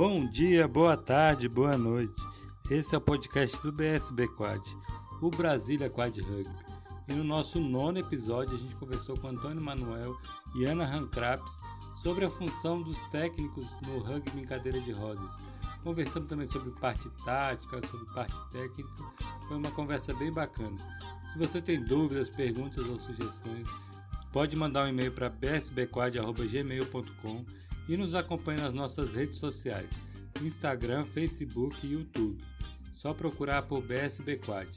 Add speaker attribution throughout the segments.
Speaker 1: Bom dia, boa tarde, boa noite. Esse é o podcast do BSB Quad, o Brasília Quad Rugby. E no nosso nono episódio a gente conversou com Antônio Manuel e Ana Rancraps sobre a função dos técnicos no rugby em cadeira de rodas. Conversamos também sobre parte tática, sobre parte técnica. Foi uma conversa bem bacana. Se você tem dúvidas, perguntas ou sugestões, pode mandar um e-mail para bsbquad.gmail.com e nos acompanhe nas nossas redes sociais, Instagram, Facebook e YouTube. Só procurar por BSB Quad.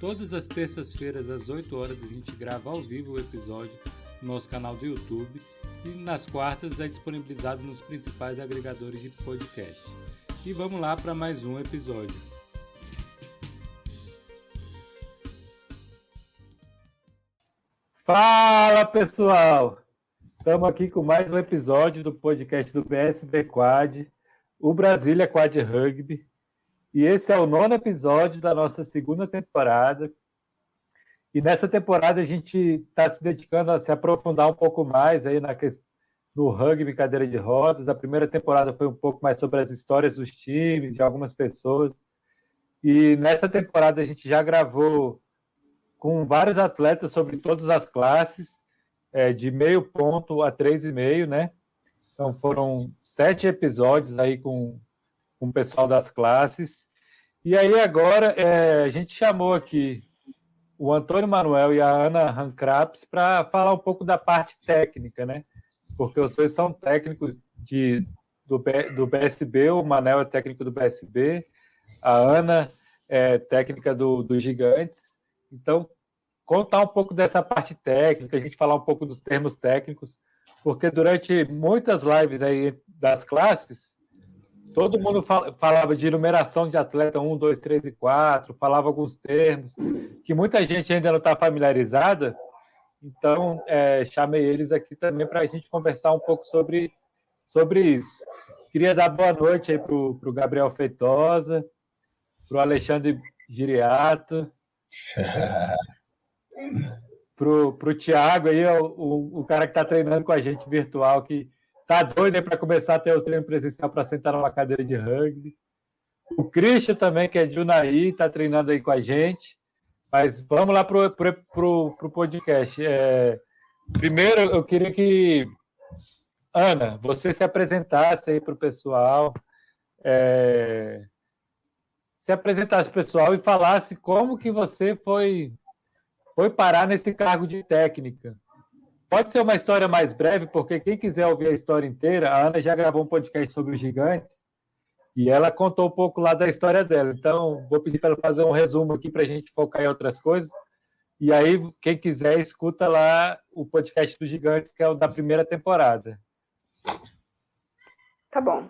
Speaker 1: Todas as terças-feiras às 8 horas a gente grava ao vivo o episódio no nosso canal do YouTube e nas quartas é disponibilizado nos principais agregadores de podcast. E vamos lá para mais um episódio. Fala pessoal! Estamos aqui com mais um episódio do podcast do BSB Quad, o Brasília Quad Rugby. E esse é o nono episódio da nossa segunda temporada. E nessa temporada a gente está se dedicando a se aprofundar um pouco mais aí na no rugby cadeira de rodas. A primeira temporada foi um pouco mais sobre as histórias dos times, de algumas pessoas. E nessa temporada a gente já gravou com vários atletas sobre todas as classes é, de meio ponto a três e meio, né? Então foram sete episódios aí com, com o pessoal das classes. E aí agora é, a gente chamou aqui o Antônio Manuel e a Ana Rancraps para falar um pouco da parte técnica, né? Porque os dois são técnicos de, do, do BSB, o Manel é técnico do BSB, a Ana é técnica do, do Gigantes. Então, contar um pouco dessa parte técnica, a gente falar um pouco dos termos técnicos, porque durante muitas lives aí das classes, todo mundo falava de numeração de atleta 1, 2, 3 e 4, falava alguns termos que muita gente ainda não está familiarizada, então é, chamei eles aqui também para a gente conversar um pouco sobre, sobre isso. Queria dar boa noite aí para o Gabriel Feitosa, para o Alexandre Giriato. pro, pro Thiago aí, o, o, cara que está treinando com a gente virtual, que tá doido aí para começar a ter o treino presencial para sentar numa cadeira de rugby. O Christian também, que é de Unaí, está treinando aí com a gente. Mas vamos lá pro, pro, pro, pro podcast. É, primeiro, eu queria que, Ana, você se apresentasse aí para o pessoal. É, se apresentasse pessoal e falasse como que você foi foi parar nesse cargo de técnica. Pode ser uma história mais breve, porque quem quiser ouvir a história inteira, a Ana já gravou um podcast sobre os gigantes e ela contou um pouco lá da história dela. Então, vou pedir para ela fazer um resumo aqui para a gente focar em outras coisas. E aí, quem quiser, escuta lá o podcast dos gigantes, que é o da primeira temporada.
Speaker 2: Tá bom.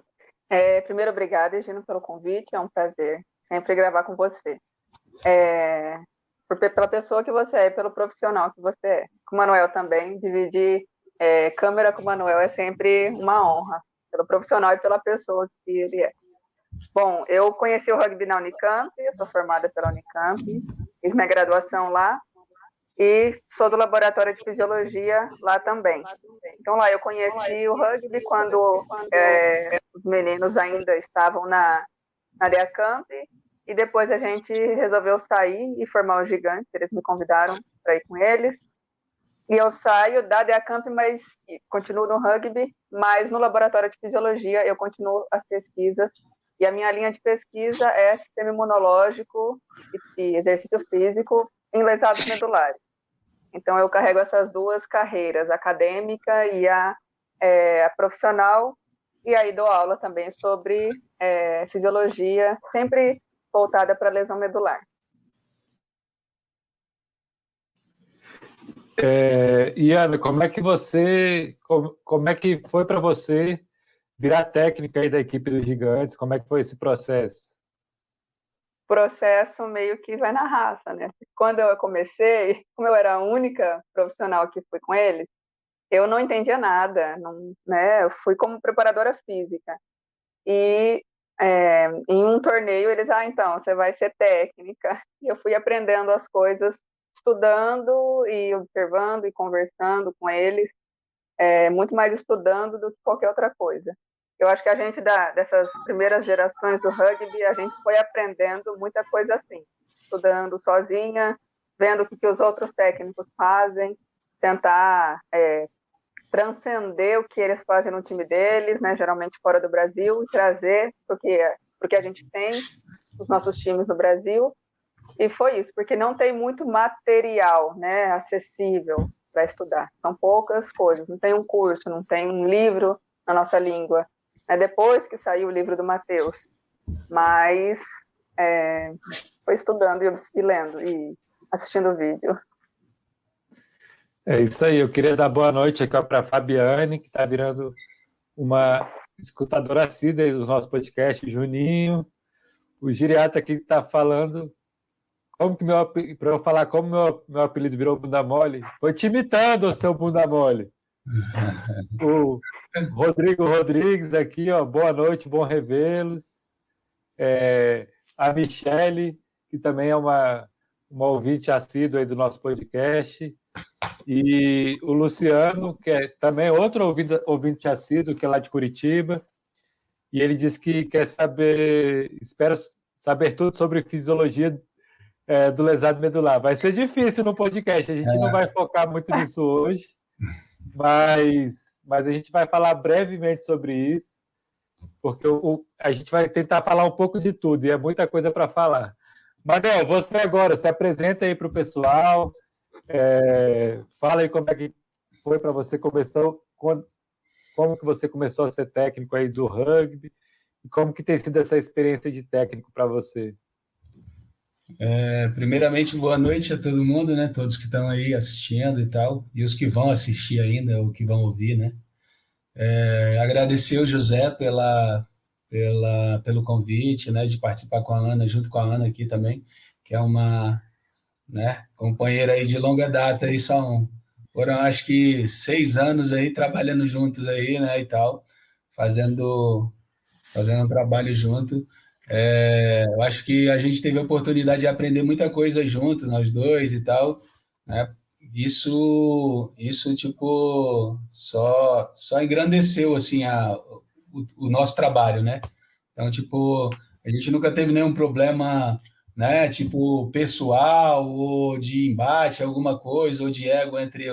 Speaker 2: É, primeiro, obrigada, Gino, pelo convite. É um prazer sempre gravar com você. É, pela pessoa que você é, pelo profissional que você é. Com o Manuel também, dividir é, câmera com o Manuel é sempre uma honra, pelo profissional e pela pessoa que ele é. Bom, eu conheci o rugby na Unicamp, eu sou formada pela Unicamp, fiz minha graduação lá e sou do laboratório de fisiologia lá também. Então lá eu conheci o rugby quando é, os meninos ainda estavam na, na Camp e depois a gente resolveu sair e formar o Gigante, eles me convidaram para ir com eles. E eu saio da Camp, mas continuo no rugby, mas no laboratório de fisiologia eu continuo as pesquisas. E a minha linha de pesquisa é sistema imunológico e exercício físico em lesados medulares. Então eu carrego essas duas carreiras, a acadêmica e a, é, a profissional, e aí dou aula também sobre é, fisiologia, sempre voltada para lesão medular.
Speaker 1: É, Iana, como é que você, como, como é que foi para você virar técnica aí da equipe dos Gigantes? Como é que foi esse processo?
Speaker 2: Processo meio que vai na raça, né? Quando eu comecei, como eu era a única profissional que fui com eles, eu não entendia nada, não, né? Eu fui como preparadora física. E é, em um torneio, eles, ah, então, você vai ser técnica. E eu fui aprendendo as coisas, estudando e observando e conversando com eles, é, muito mais estudando do que qualquer outra coisa. eu acho que a gente, da, dessas primeiras gerações do rugby, a gente foi aprendendo muita coisa assim, estudando sozinha, vendo o que, que os outros técnicos fazem, tentar é, transcender o que eles fazem no time deles, né, geralmente fora do Brasil, e trazer o que, que a gente tem, os nossos times no Brasil. E foi isso, porque não tem muito material né, acessível para estudar. São poucas coisas, não tem um curso, não tem um livro na nossa língua. É depois que saiu o livro do Mateus. Mas é, foi estudando e, e lendo e assistindo o vídeo.
Speaker 1: É isso aí. Eu queria dar boa noite aqui para a Fabiane, que está virando uma escutadora assídua dos nossos podcasts, Juninho, o Giriata aqui que está falando. Como que meu para eu falar como meu, meu apelido virou bunda mole? Foi te imitando, o seu bunda mole. o Rodrigo Rodrigues aqui, ó, boa noite, bom revê-los. É, a Michele, que também é uma, uma ouvinte assídua aí do nosso podcast. E o Luciano, que é também outro ouvinte, ouvinte assíduo, que é lá de Curitiba, e ele disse que quer saber, espera saber tudo sobre fisiologia é, do lesado medular. Vai ser difícil no podcast, a gente é. não vai focar muito nisso hoje, mas, mas a gente vai falar brevemente sobre isso, porque o, a gente vai tentar falar um pouco de tudo, e é muita coisa para falar. Manel, você agora se apresenta aí para o pessoal, é, fala aí como é que foi para você começou, quando, como que você começou a ser técnico aí do rugby e como que tem sido essa experiência de técnico para você?
Speaker 3: É, primeiramente, boa noite a todo mundo, né? Todos que estão aí assistindo e tal, e os que vão assistir ainda, ou que vão ouvir, né? É, agradecer o José pela, pela, pelo convite, né? De participar com a Ana, junto com a Ana aqui também, que é uma né? Companheira aí de longa data aí são foram acho que seis anos aí trabalhando juntos aí, né? E tal, fazendo fazendo um trabalho junto. É, eu acho que a gente teve a oportunidade de aprender muita coisa junto, nós dois e tal, né? Isso, isso tipo só só engrandeceu assim a, o, o nosso trabalho, né? Então tipo a gente nunca teve nenhum problema né? Tipo pessoal ou de embate, alguma coisa, ou de ego entre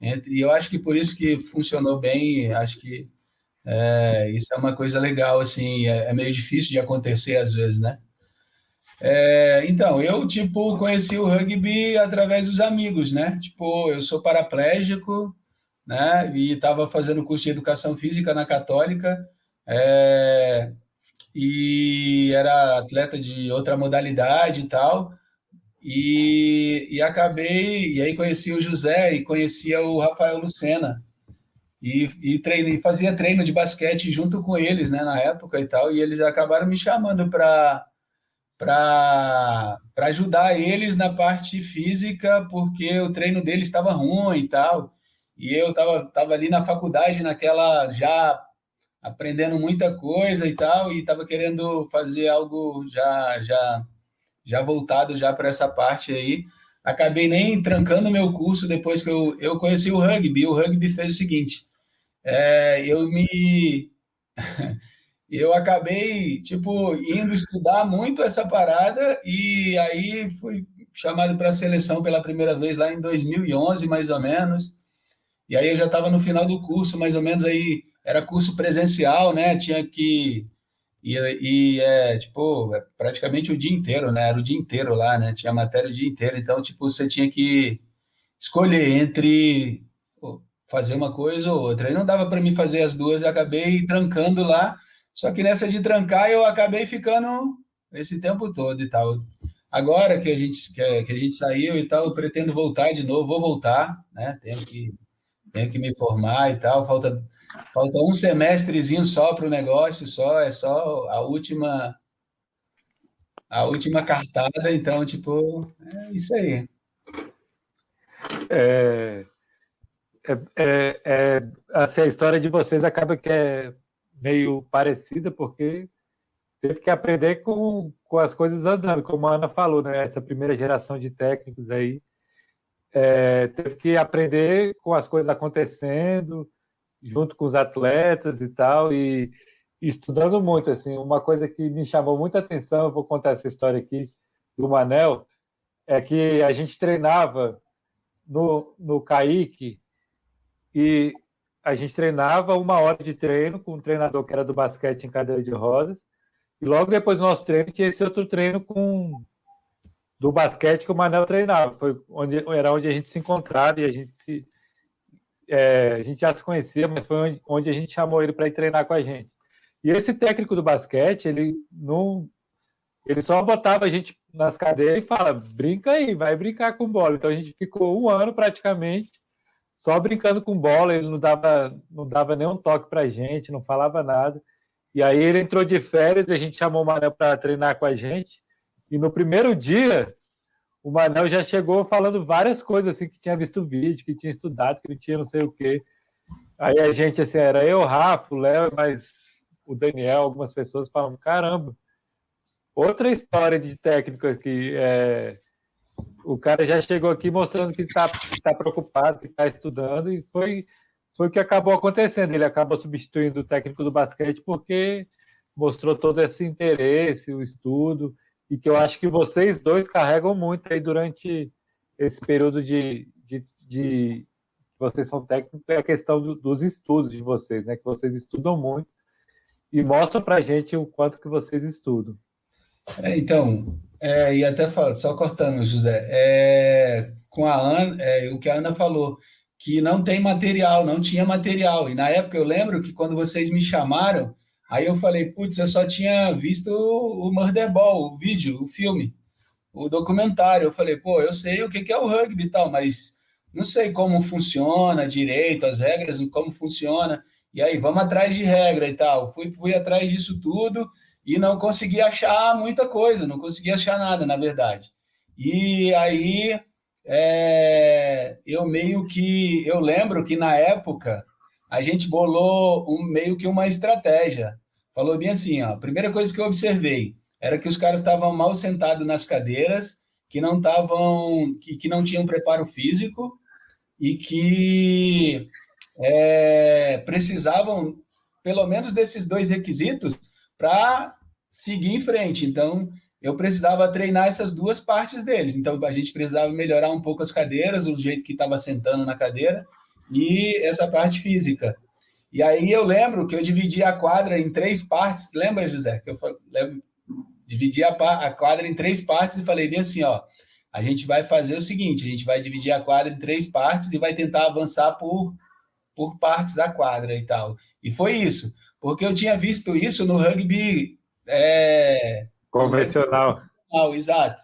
Speaker 3: entre. Eu acho que por isso que funcionou bem. Acho que é, isso é uma coisa legal, assim. É, é, meio difícil de acontecer às vezes, né? É, então, eu tipo conheci o rugby através dos amigos, né? Tipo, eu sou paraplégico, né? E estava fazendo curso de educação física na Católica. É, e era atleta de outra modalidade e tal. E, e acabei, e aí conheci o José e conhecia o Rafael Lucena. E, e, treino, e fazia treino de basquete junto com eles, né, na época e tal. E eles acabaram me chamando para para ajudar eles na parte física, porque o treino deles estava ruim e tal. E eu estava tava ali na faculdade, naquela já aprendendo muita coisa e tal, e estava querendo fazer algo já já já voltado já para essa parte aí. Acabei nem trancando meu curso depois que eu, eu conheci o rugby. O rugby fez o seguinte: é, eu me eu acabei tipo indo estudar muito essa parada e aí fui chamado para a seleção pela primeira vez lá em 2011 mais ou menos e aí eu já estava no final do curso mais ou menos aí era curso presencial, né? Tinha que e, e é, tipo, é praticamente o dia inteiro, né? Era o dia inteiro lá, né? Tinha matéria o dia inteiro, então, tipo, você tinha que escolher entre fazer uma coisa ou outra. Aí não dava para mim fazer as duas, eu acabei trancando lá. Só que nessa de trancar, eu acabei ficando esse tempo todo e tal. Agora que a gente que a gente saiu e tal, eu pretendo voltar de novo, vou voltar, né? Tenho que tenho que me formar e tal. Falta, falta um semestrezinho só para o negócio, só é só a última a última cartada. Então, tipo, é isso aí.
Speaker 1: É, é, é, é, assim, a história de vocês acaba que é meio parecida, porque teve que aprender com, com as coisas andando, como a Ana falou, né? Essa primeira geração de técnicos aí é, teve que aprender com as coisas acontecendo, junto com os atletas e tal. E, estudando muito, assim, uma coisa que me chamou muita atenção, vou contar essa história aqui do Manel, é que a gente treinava no, no e a gente treinava uma hora de treino com um treinador que era do basquete em cadeira de rodas, e logo depois do nosso treino tinha esse outro treino com do basquete que o Manel treinava. Foi onde, era onde a gente se encontrava e a gente se, é, a gente já se conhecia, mas foi onde, onde a gente chamou ele para ir treinar com a gente. E esse técnico do basquete, ele não. Ele só botava a gente nas cadeiras e fala: brinca aí, vai brincar com bola. Então a gente ficou um ano praticamente só brincando com bola, ele não dava, não dava nenhum toque para a gente, não falava nada. E aí ele entrou de férias, a gente chamou o Manel para treinar com a gente. E no primeiro dia, o Manel já chegou falando várias coisas, assim, que tinha visto vídeo, que tinha estudado, que tinha não sei o quê. Aí a gente, assim, era eu, Rafa, o Léo, mas o Daniel, algumas pessoas falam, caramba, outra história de técnico aqui. É... O cara já chegou aqui mostrando que está tá preocupado, que está estudando, e foi, foi o que acabou acontecendo. Ele acabou substituindo o técnico do basquete porque mostrou todo esse interesse, o estudo, e que eu acho que vocês dois carregam muito aí durante esse período de, de, de vocês são técnicos, é a questão do, dos estudos de vocês, né? Que vocês estudam muito e mostram para a gente o quanto que vocês estudam.
Speaker 3: É, então, é, e até só cortando, José, é, com a Ana, é, o que a Ana falou, que não tem material, não tinha material. E na época eu lembro que quando vocês me chamaram, Aí eu falei, putz, eu só tinha visto o Murderball, o vídeo, o filme, o documentário. Eu falei, pô, eu sei o que é o rugby e tal, mas não sei como funciona direito, as regras, como funciona. E aí, vamos atrás de regra e tal. Fui, fui atrás disso tudo e não consegui achar muita coisa, não consegui achar nada, na verdade. E aí, é, eu meio que, eu lembro que na época, a gente bolou um, meio que uma estratégia. Falou bem assim, ó, a primeira coisa que eu observei era que os caras estavam mal sentados nas cadeiras, que não estavam, que, que não tinham preparo físico e que é, precisavam pelo menos desses dois requisitos para seguir em frente. Então, eu precisava treinar essas duas partes deles. Então, a gente precisava melhorar um pouco as cadeiras, o jeito que estava sentando na cadeira, e essa parte física. E aí eu lembro que eu dividi a quadra em três partes. Lembra, José? Que eu lembro, dividi a, a quadra em três partes e falei bem assim, ó, a gente vai fazer o seguinte, a gente vai dividir a quadra em três partes e vai tentar avançar por, por partes da quadra e tal. E foi isso, porque eu tinha visto isso no rugby
Speaker 1: é, convencional.
Speaker 3: convencional. Exato.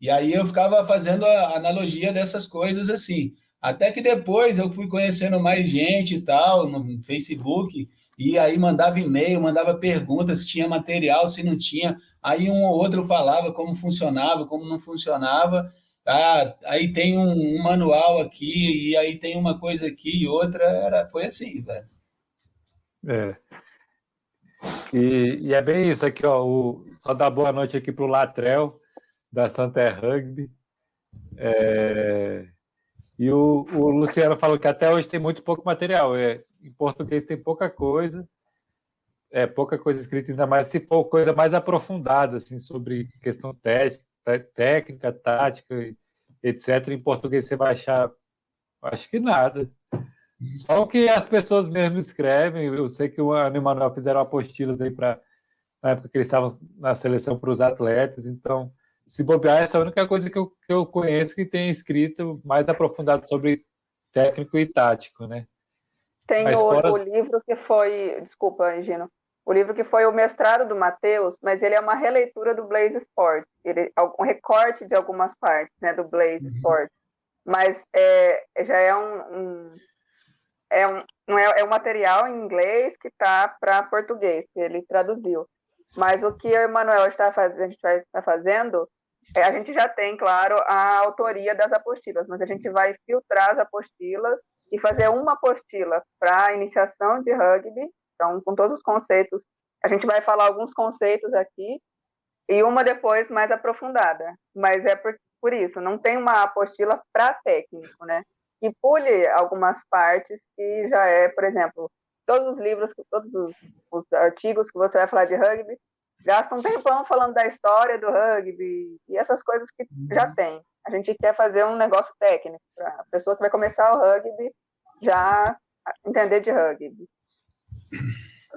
Speaker 3: E aí eu ficava fazendo a analogia dessas coisas assim. Até que depois eu fui conhecendo mais gente e tal, no Facebook, e aí mandava e-mail, mandava perguntas se tinha material, se não tinha. Aí um ou outro falava como funcionava, como não funcionava. Ah, aí tem um, um manual aqui, e aí tem uma coisa aqui e outra. Era, foi assim, velho.
Speaker 1: É. E, e, é bem isso aqui, ó. O, só dar boa noite aqui para o Latrel, da Santa Rugby. É, e o, o, Luciano falou que até hoje tem muito pouco material. É, em português tem pouca coisa, é pouca coisa escrita, ainda mais se for coisa mais aprofundada, assim, sobre questão técnica, técnica tática, etc. Em português você vai achar, acho que nada. Só o que as pessoas mesmo escrevem. Eu sei que o Ana e Manuel fizeram apostilas aí para na época que eles estavam na seleção para os atletas, então se bobear, essa é a única coisa que eu, que eu conheço que tem escrito mais aprofundado sobre técnico e tático, né?
Speaker 2: Tem o, fora... o, livro que foi, desculpa, Gino, o livro que foi o mestrado do Matheus, mas ele é uma releitura do Blaze Sport, ele, um recorte de algumas partes, né, do Blaze uhum. Sport, mas é, já é um, um é um, não é, é um material em inglês que está para português, que ele traduziu. Mas o que o Emanuel está fazendo, a gente vai estar fazendo é, a gente já tem, claro, a autoria das apostilas, mas a gente vai filtrar as apostilas e fazer uma apostila para iniciação de rugby, então, com todos os conceitos. A gente vai falar alguns conceitos aqui e uma depois mais aprofundada, mas é por, por isso, não tem uma apostila para técnico, né? E pule algumas partes que já é, por exemplo, todos os livros, todos os, os artigos que você vai falar de rugby, gasta um tempão falando da história do rugby e essas coisas que já uhum. tem. A gente quer fazer um negócio técnico para a pessoa que vai começar o rugby já entender de rugby.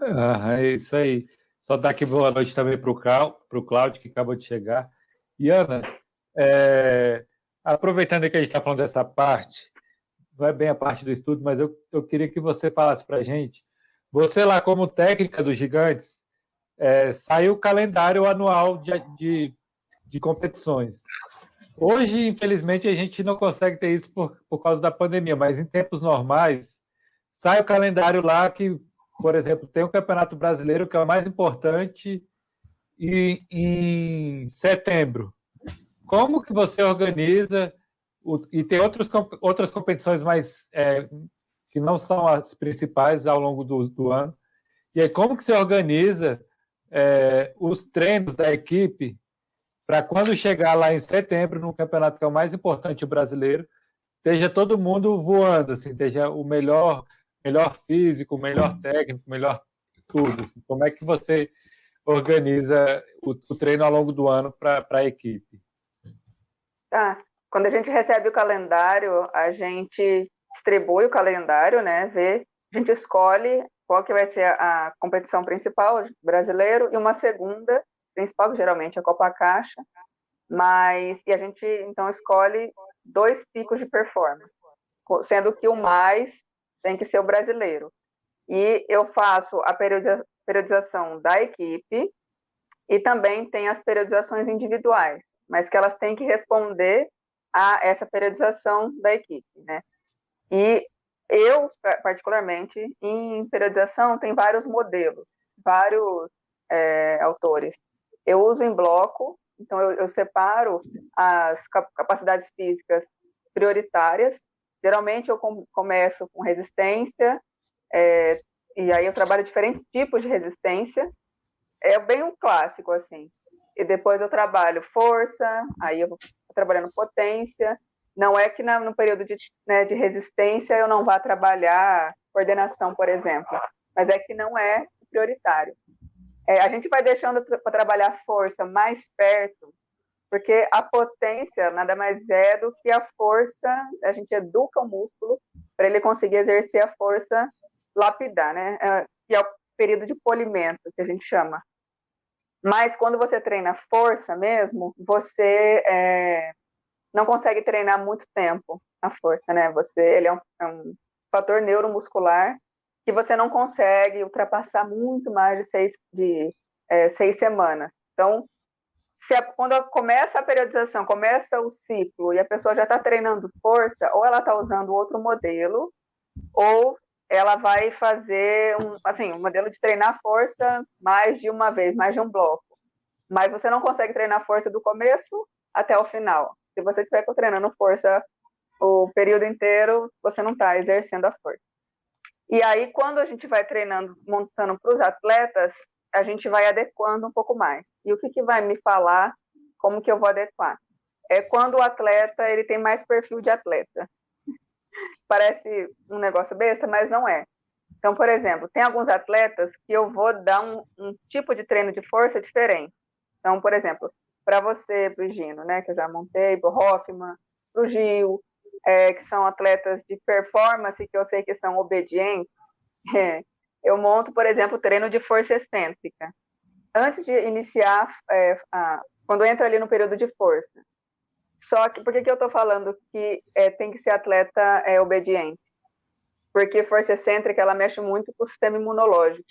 Speaker 1: Ah, é isso aí. Só dar aqui boa noite também para o Cláudio, que acabou de chegar. E Ana, é, aproveitando que a gente está falando dessa parte, não é bem a parte do estudo, mas eu, eu queria que você falasse para a gente. Você lá, como técnica dos gigantes, é, saiu o calendário anual de, de, de, competições. Hoje, infelizmente, a gente não consegue ter isso por, por causa da pandemia, mas em tempos normais, sai o calendário lá que, por exemplo, tem o Campeonato Brasileiro, que é o mais importante, e em setembro. Como que você organiza o, e tem outros, outras competições mais é, que não são as principais ao longo do, do ano. E aí, como que você organiza é, os treinos da equipe para quando chegar lá em setembro, no campeonato que é o mais importante brasileiro, esteja todo mundo voando, assim, esteja o melhor, melhor físico, melhor técnico, melhor tudo. Assim. Como é que você organiza o, o treino ao longo do ano para a equipe?
Speaker 2: Tá. Quando a gente recebe o calendário, a gente distribui o calendário, né? Vê, a gente escolhe qual que vai ser a, competição principal brasileiro e uma segunda principal, que geralmente é a Copa Caixa, mas e a gente então escolhe dois picos de performance, sendo que o mais tem que ser o brasileiro. E eu faço a periodização da equipe e também tem as periodizações individuais, mas que elas têm que responder a essa periodização da equipe, né? E eu, particularmente, em periodização, tem vários modelos, vários é, autores. Eu uso em bloco, então eu, eu separo as capacidades físicas prioritárias. Geralmente eu com, começo com resistência, é, e aí eu trabalho diferentes tipos de resistência. É bem um clássico, assim. E depois eu trabalho força, aí eu vou trabalhando potência, não é que na, no período de, né, de resistência eu não vá trabalhar coordenação, por exemplo, mas é que não é prioritário. É, a gente vai deixando para trabalhar força mais perto, porque a potência nada mais é do que a força, a gente educa o músculo para ele conseguir exercer a força lapidar, né? É, que é o período de polimento, que a gente chama. Mas quando você treina força mesmo, você é, não consegue treinar muito tempo a força, né? Você, ele é um, é um fator neuromuscular que você não consegue ultrapassar muito mais de seis, de, é, seis semanas. Então, se a, quando começa a periodização, começa o ciclo e a pessoa já está treinando força, ou ela está usando outro modelo, ou ela vai fazer um, assim, um modelo de treinar força mais de uma vez, mais de um bloco. Mas você não consegue treinar força do começo até o final. Se você estiver treinando força o período inteiro, você não está exercendo a força. E aí, quando a gente vai treinando, montando para os atletas, a gente vai adequando um pouco mais. E o que, que vai me falar como que eu vou adequar? É quando o atleta ele tem mais perfil de atleta. Parece um negócio besta, mas não é. Então, por exemplo, tem alguns atletas que eu vou dar um, um tipo de treino de força diferente. Então, por exemplo, para você, para né, que eu já montei, para o Hoffman, para o Gil, é, que são atletas de performance, que eu sei que são obedientes, é, eu monto, por exemplo, treino de força excêntrica. Antes de iniciar, é, a, quando entra ali no período de força. Só que, por que, que eu estou falando que é, tem que ser atleta é, obediente? Porque força excêntrica, ela mexe muito com o sistema imunológico.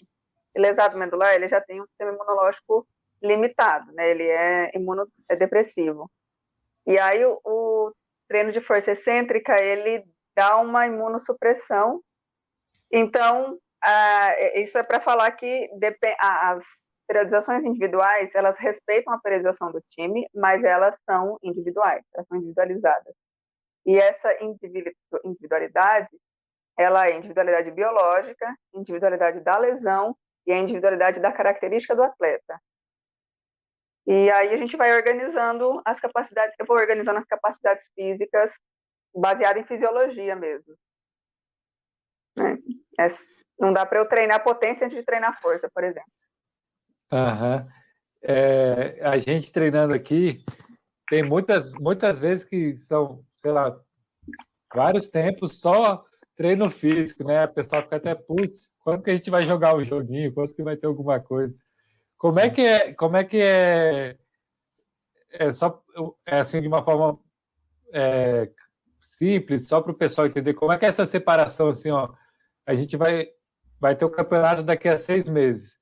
Speaker 2: E lesado medular, ele já tem um sistema imunológico limitado, né? Ele é imunodepressivo. E aí o, o treino de força excêntrica, ele dá uma imunossupressão. Então, isso é para falar que as periodizações individuais, elas respeitam a periodização do time, mas elas são individuais, elas são individualizadas. E essa individualidade, ela é individualidade biológica, individualidade da lesão e a individualidade da característica do atleta. E aí a gente vai organizando as capacidades, eu vou organizando as capacidades físicas baseado em fisiologia mesmo. Né? É, Não dá para eu treinar potência antes de treinar força, por exemplo.
Speaker 1: Uhum. É, a gente treinando aqui, tem muitas, muitas vezes que são, sei lá, vários tempos só treino físico, né? A pessoa fica até, putz, quando que a gente vai jogar um joguinho? Quando que vai ter alguma coisa? Como é que é, como é que é, é só, é assim, de uma forma é, simples, só para o pessoal entender, como é que é essa separação, assim, ó, a gente vai, vai ter o campeonato daqui a seis meses.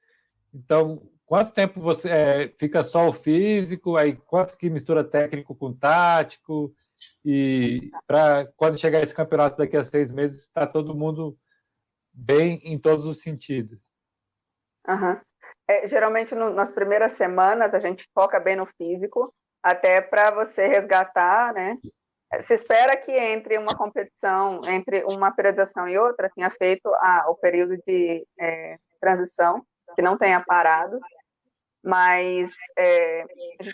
Speaker 1: Então, quanto tempo você é, fica só o físico, aí quanto que mistura técnico com tático, e para quando chegar esse campeonato daqui a seis meses, está todo mundo bem em todos os sentidos.
Speaker 2: Uhum. É, geralmente no, nas primeiras semanas a gente foca bem no físico, até para você resgatar, né? Se espera que entre uma competição, entre uma periodização e outra, tenha feito o período de é, transição, que não tenha parado, mas é,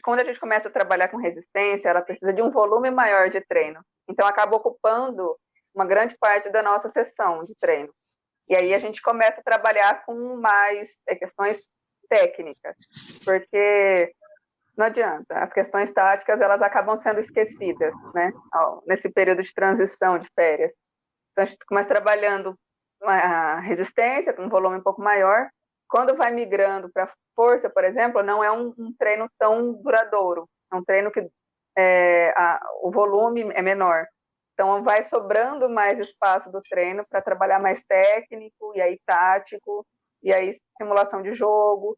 Speaker 2: quando a gente começa a trabalhar com resistência, ela precisa de um volume maior de treino. Então, acaba ocupando uma grande parte da nossa sessão de treino. E aí a gente começa a trabalhar com mais é, questões técnicas, porque não adianta, as questões táticas elas acabam sendo esquecidas, né, nesse período de transição de férias. Então, a gente começa trabalhando a resistência com um volume um pouco maior, quando vai migrando para força, por exemplo, não é um, um, treino tão duradouro. É um treino que é, a, o volume é menor. Então, vai sobrando mais espaço do treino para trabalhar mais técnico, e aí tático, e aí simulação de jogo.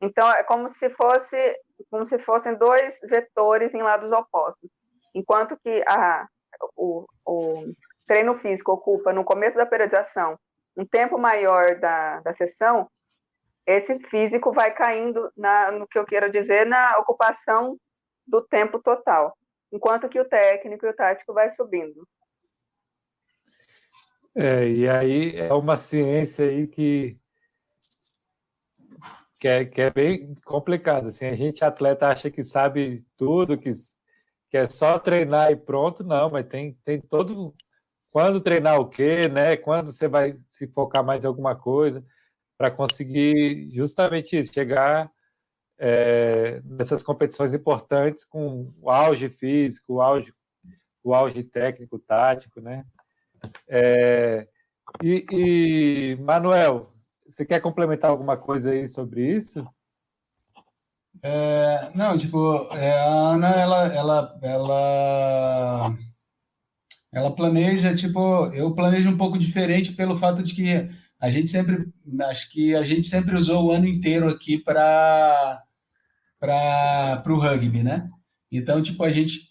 Speaker 2: Então, é como se fosse como se fossem dois vetores em lados opostos. Enquanto que a, o, o treino físico ocupa, no começo da periodização, um tempo maior da, da sessão, esse físico vai caindo na, no que eu quero dizer na ocupação do tempo total, enquanto que o técnico e o tático vai subindo.
Speaker 1: É, e aí é uma ciência aí que que é, que é bem complicada. Assim, a gente atleta acha que sabe tudo, que, que é só treinar e pronto, não, mas tem, tem todo quando treinar o quê, né? Quando você vai se focar mais em alguma coisa para conseguir justamente isso, chegar é, nessas competições importantes com o auge físico, o auge, o auge técnico, tático, né? É, e, e, Manuel, você quer complementar alguma coisa aí sobre isso?
Speaker 3: É, não, tipo, é, a Ana, ela, ela, ela, ela planeja, tipo, eu planejo um pouco diferente pelo fato de que a gente sempre, acho que a gente sempre usou o ano inteiro aqui para para o rugby, né? Então, tipo, a gente,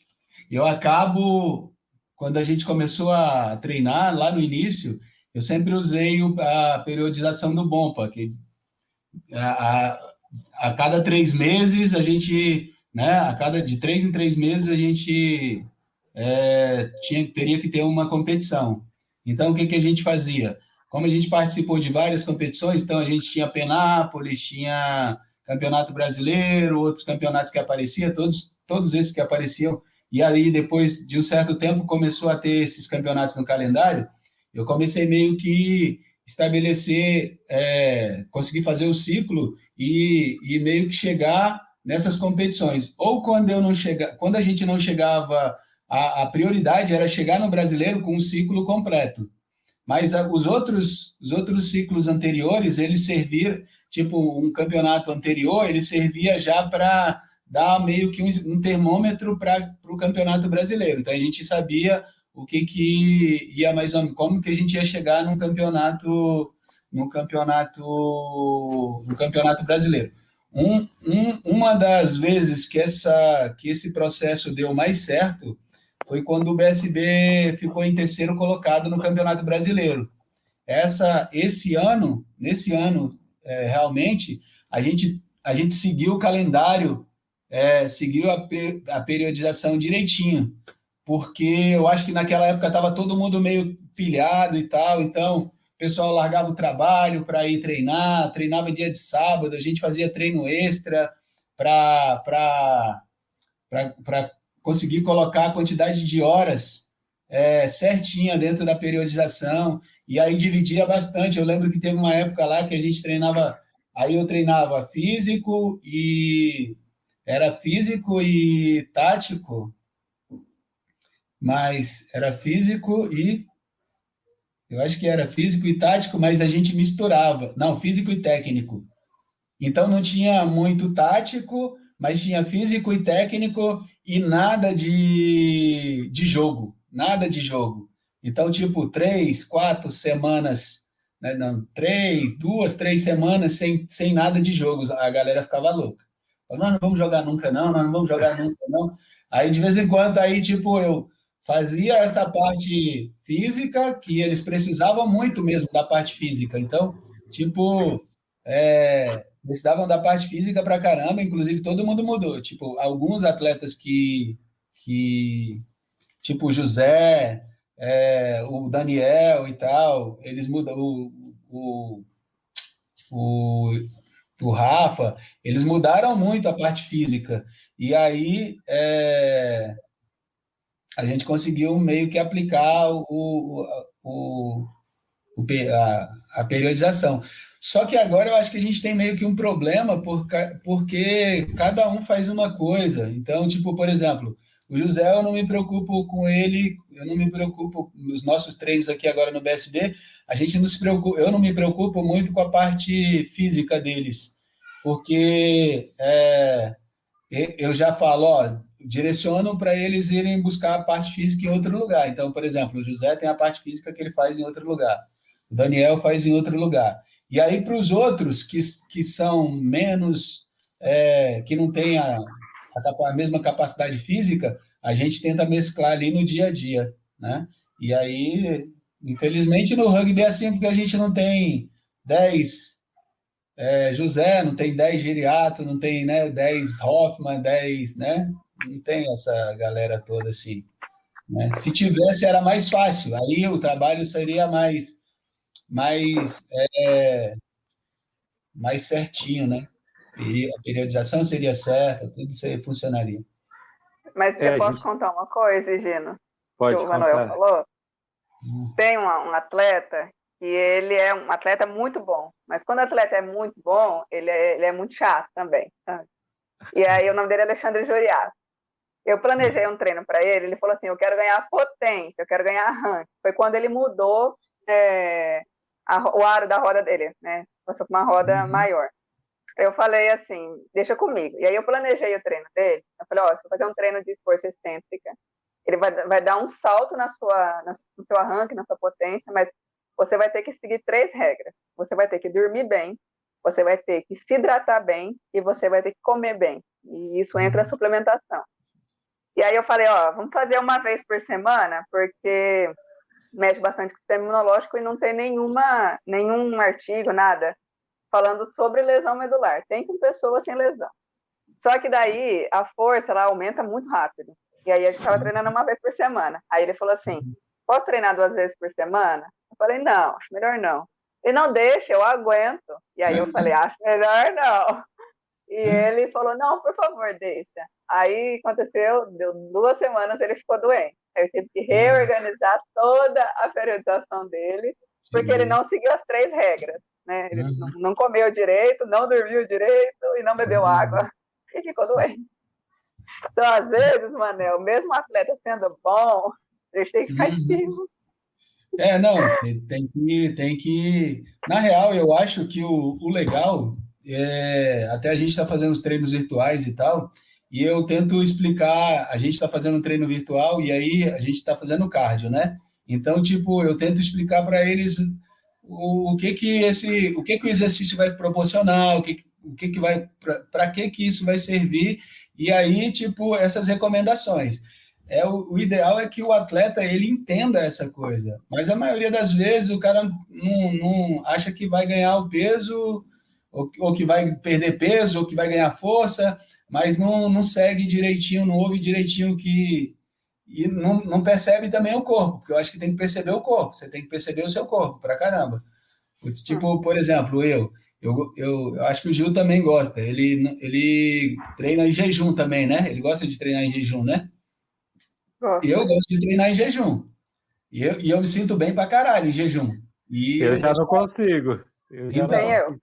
Speaker 3: eu acabo, quando a gente começou a treinar lá no início, eu sempre usei a periodização do Bompa, que a, a, a cada três meses a gente, né, a cada de três em três meses a gente é, tinha, teria que ter uma competição. Então, o que, que a gente fazia? Como a gente participou de várias competições, então a gente tinha Penápolis, tinha Campeonato Brasileiro, outros campeonatos que apareciam, todos, todos esses que apareciam. E aí, depois de um certo tempo, começou a ter esses campeonatos no calendário. Eu comecei meio que estabelecer, é, conseguir fazer o ciclo e, e meio que chegar nessas competições. Ou quando eu não chega, quando a gente não chegava, a, a prioridade era chegar no brasileiro com um ciclo completo. Mas ah, os outros, os outros ciclos anteriores, eles serviram, tipo, um campeonato anterior, ele servia já para dar meio que um, um termômetro para o campeonato brasileiro. Então, a gente sabia o que, que ia mais ou menos, como que a gente ia chegar num campeonato no campeonato no campeonato brasileiro. Um, um, uma das vezes que essa que esse processo deu mais certo foi quando o BSB ficou em terceiro colocado no Campeonato Brasileiro. Essa, esse ano, nesse ano, é, realmente, a gente, a gente seguiu o calendário, é, seguiu a, a periodização direitinho, porque eu acho que naquela época estava todo mundo meio pilhado e tal, então o pessoal largava o trabalho para ir treinar, treinava dia de sábado, a gente fazia treino extra para conseguir colocar a quantidade de horas é, certinha dentro da periodização, e aí dividia bastante. Eu lembro que teve uma época lá que a gente treinava, aí eu treinava físico e era físico e tático, mas era físico e eu acho que era físico e tático, mas a gente misturava. Não, físico e técnico. Então não tinha muito tático, mas tinha físico e técnico e nada de, de jogo. Nada de jogo. Então, tipo, três, quatro semanas, né, não, três, duas, três semanas sem, sem nada de jogos. A galera ficava louca. Nós não vamos jogar nunca, não, nós não vamos jogar nunca, não. Aí, de vez em quando, aí, tipo, eu fazia essa parte física, que eles precisavam muito mesmo da parte física. Então, tipo, é, precisavam da parte física para caramba, inclusive todo mundo mudou. Tipo, alguns atletas que, que tipo o José, é, o Daniel e tal, eles mudam. O, o, o, o Rafa, eles mudaram muito a parte física. E aí, é, a gente conseguiu meio que aplicar o, o, o, a, a, periodização. Só que agora eu acho que a gente tem meio que um problema por, porque cada um faz uma coisa. Então, tipo, por exemplo, o José, eu não me preocupo com ele, eu não me preocupo nos nossos treinos aqui agora no BSB, a gente não se preocupa, eu não me preocupo muito com a parte física deles, porque é, eu já falo, ó, direcionam para eles irem buscar a parte física em outro lugar. Então, por exemplo, o José tem a parte física que ele faz em outro lugar, o Daniel faz em outro lugar. E aí, para os outros que, que são menos, é, que não têm a, a, a, mesma capacidade física, a gente tenta mesclar ali no dia a dia, né? E aí, infelizmente, no rugby é assim, porque a gente não tem 10 é, José, não tem 10 Giriato, não tem né, 10 Hoffman, 10, né? Não tem essa galera toda assim. Né? Se tivesse, era mais fácil. Aí o trabalho seria mais, mais, é, mais certinho, né? E a periodização seria certa, tudo isso funcionaria.
Speaker 2: Mas eu é, posso gente... contar uma coisa, Gino? Pode que o Manuel contar. falou? Hum. Tem uma, um atleta que ele é um atleta muito bom, mas quando o atleta é muito bom, ele é, ele é muito chato também. Sabe? E aí o nome dele é Alexandre Joriato. Eu planejei um treino para ele, ele falou assim: eu quero ganhar potência, eu quero ganhar rank. Foi quando ele mudou é, a, o aro da roda dele, né? Passou para uma roda uhum. maior. Eu falei assim: deixa comigo. E aí eu planejei o treino dele. Eu falei: ó, oh, se eu fazer um treino de força excêntrica, ele vai, vai dar um salto na sua, na, no seu arranque, na sua potência, mas você vai ter que seguir três regras. Você vai ter que dormir bem, você vai ter que se hidratar bem e você vai ter que comer bem. E isso entra a uhum. suplementação. E aí eu falei, ó, vamos fazer uma vez por semana, porque mexe bastante com o sistema imunológico e não tem nenhuma, nenhum artigo, nada, falando sobre lesão medular. Tem com pessoas sem lesão. Só que daí a força ela aumenta muito rápido. E aí a gente estava treinando uma vez por semana. Aí ele falou assim: posso treinar duas vezes por semana? Eu falei, não, acho melhor não. Ele não deixa, eu aguento. E aí eu falei, acho melhor não. E ele falou, não, por favor, deixa. Aí aconteceu, deu duas semanas, ele ficou doente. Aí eu tive que reorganizar toda a periodização dele, porque ele não seguiu as três regras. Né? Ele uhum. não comeu direito, não dormiu direito e não bebeu água. E ficou doente. Então, às vezes, Manel, mesmo atleta sendo bom, eles têm que ficar uhum. ativo.
Speaker 3: É, não, tem que, tem que. Na real, eu acho que o, o legal é. Até a gente está fazendo os treinos virtuais e tal, e eu tento explicar, a gente está fazendo um treino virtual e aí a gente está fazendo cardio, né? Então, tipo, eu tento explicar para eles o, o, que que esse, o que que o exercício vai proporcionar, o que o que que vai para que que isso vai servir e aí, tipo, essas recomendações. É o, o, ideal é que o atleta ele entenda essa coisa, mas a maioria das vezes o cara não, não acha que vai ganhar o peso ou, ou que vai perder peso ou que vai ganhar força mas não, não segue direitinho, não ouve direitinho que. E não, não percebe também o corpo, porque eu acho que tem que perceber o corpo, você tem que perceber o seu corpo, pra caramba. Tipo, por exemplo, eu, eu, eu, eu acho que o Gil também gosta, ele, ele treina em jejum também, né? Ele gosta de treinar em jejum, né? Gosto. Eu gosto de treinar em jejum. E eu, e eu me sinto bem pra caralho em jejum. E
Speaker 1: eu já não consigo.
Speaker 3: Eu então, eu.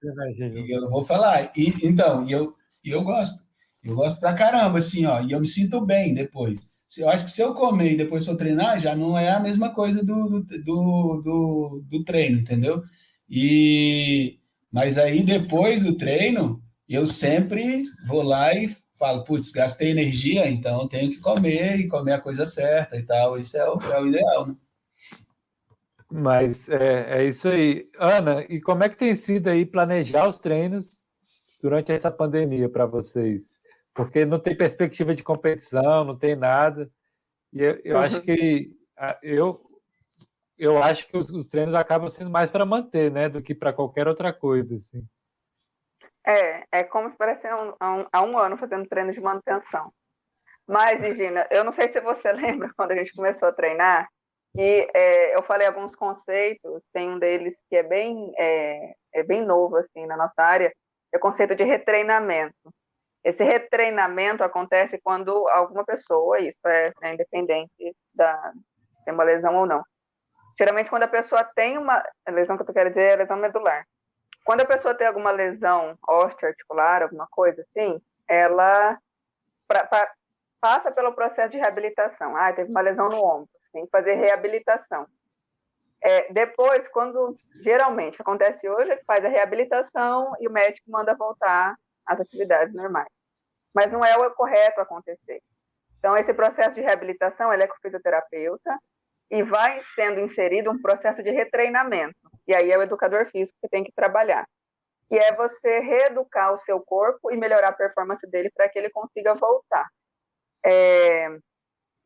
Speaker 3: eu vou falar. E, então, e eu, e eu gosto. Eu gosto pra caramba, assim, ó. E eu me sinto bem depois. Eu acho que se eu comer e depois for treinar, já não é a mesma coisa do, do, do, do treino, entendeu? E, mas aí, depois do treino, eu sempre vou lá e falo, putz, gastei energia, então tenho que comer e comer a coisa certa e tal. Isso é o, é o ideal, né?
Speaker 1: Mas é, é isso aí. Ana, e como é que tem sido aí planejar os treinos durante essa pandemia para vocês? Porque não tem perspectiva de competição, não tem nada. E eu, eu uhum. acho que eu, eu acho que os, os, treinos acabam sendo mais para manter, né, do que para qualquer outra coisa, assim.
Speaker 2: É, é como se parece há um, há um ano fazendo treino de manutenção. Mas, Regina, eu não sei se você lembra quando a gente começou a treinar, e é, eu falei alguns conceitos, tem um deles que é bem, é, é bem novo assim na nossa área, é o conceito de retreinamento. Esse retreinamento acontece quando alguma pessoa, isso é, é independente da ter uma lesão ou não. Geralmente quando a pessoa tem uma lesão que eu quero dizer é lesão medular. Quando a pessoa tem alguma lesão osteoarticular, alguma coisa assim, ela pra, pra, passa pelo processo de reabilitação. Ah, teve uma lesão no ombro tem que fazer reabilitação. É, depois, quando geralmente acontece hoje, é que faz a reabilitação e o médico manda voltar às atividades normais. Mas não é o correto acontecer. Então, esse processo de reabilitação ele é com o fisioterapeuta e vai sendo inserido um processo de retreinamento. E aí é o educador físico que tem que trabalhar. Que é você reeducar o seu corpo e melhorar a performance dele para que ele consiga voltar. É,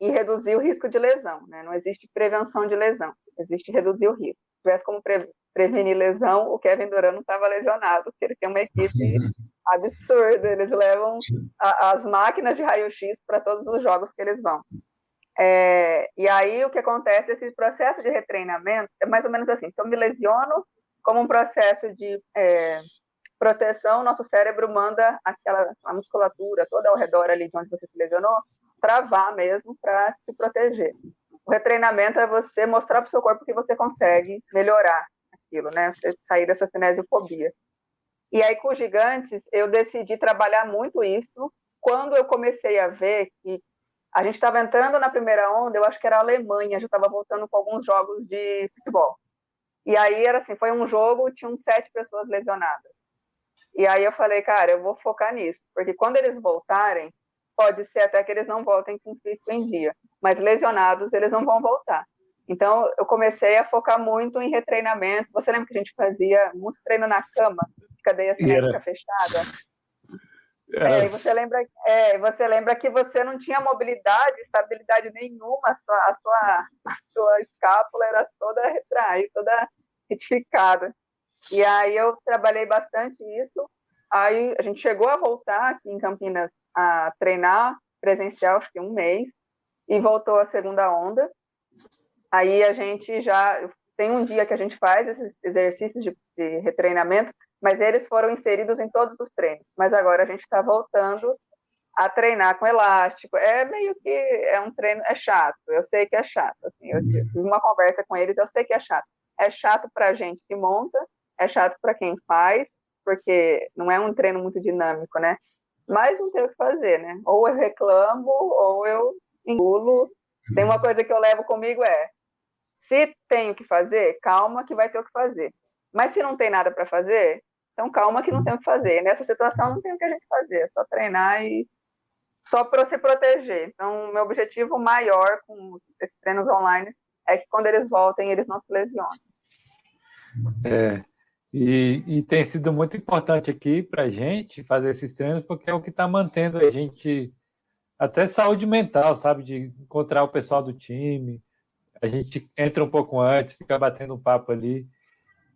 Speaker 2: e reduzir o risco de lesão. Né? Não existe prevenção de lesão, existe reduzir o risco. Se tivesse como pre prevenir lesão, o Kevin Durant não estava lesionado, porque ele tem uma equipe absurda, eles levam a, as máquinas de raio-x para todos os jogos que eles vão. É, e aí o que acontece, esse processo de retreinamento é mais ou menos assim, então me lesiono como um processo de é, proteção, nosso cérebro manda aquela a musculatura toda ao redor ali de onde você se lesionou, travar mesmo para se proteger. O retreinamento é você mostrar para o seu corpo que você consegue melhorar aquilo, né? Você sair dessa cinesiofobia. E aí, com os gigantes, eu decidi trabalhar muito isso quando eu comecei a ver que a gente estava entrando na primeira onda, eu acho que era a Alemanha, já estava voltando com alguns jogos de futebol. E aí era assim, foi um jogo, tinham sete pessoas lesionadas. E aí eu falei, cara, eu vou focar nisso, porque quando eles voltarem, pode ser até que eles não voltem com físico em dia, mas lesionados eles não vão voltar. Então, eu comecei a focar muito em retreinamento. Você lembra que a gente fazia muito treino na cama, cadeia cinética fechada? É, você lembra, é, você lembra que você não tinha mobilidade, estabilidade nenhuma, a sua, a sua, a sua escápula era toda retraída, toda retificada. E aí eu trabalhei bastante isso. Aí a gente chegou a voltar aqui em Campinas a treinar presencial, acho que um mês, e voltou a segunda onda. Aí a gente já tem um dia que a gente faz esses exercícios de, de retreinamento, mas eles foram inseridos em todos os treinos. Mas agora a gente está voltando a treinar com elástico. É meio que é um treino, é chato. Eu sei que é chato. Assim, eu tive uma conversa com eles, eu sei que é chato. É chato para a gente que monta, é chato para quem faz, porque não é um treino muito dinâmico, né? Mas não tem o que fazer, né? Ou eu reclamo, ou eu engulo. Tem uma coisa que eu levo comigo é: se tem o que fazer, calma que vai ter o que fazer. Mas se não tem nada para fazer, então calma que não tem o que fazer. Nessa situação não tem o que a gente fazer, é só treinar e só para se proteger. Então, meu objetivo maior com esses treinos online é que quando eles voltem, eles não se lesionem.
Speaker 1: É, e, e, tem sido muito importante aqui para a gente fazer esses treinos, porque é o que está mantendo a gente até saúde mental, sabe? De encontrar o pessoal do time. A gente entra um pouco antes, fica batendo um papo ali.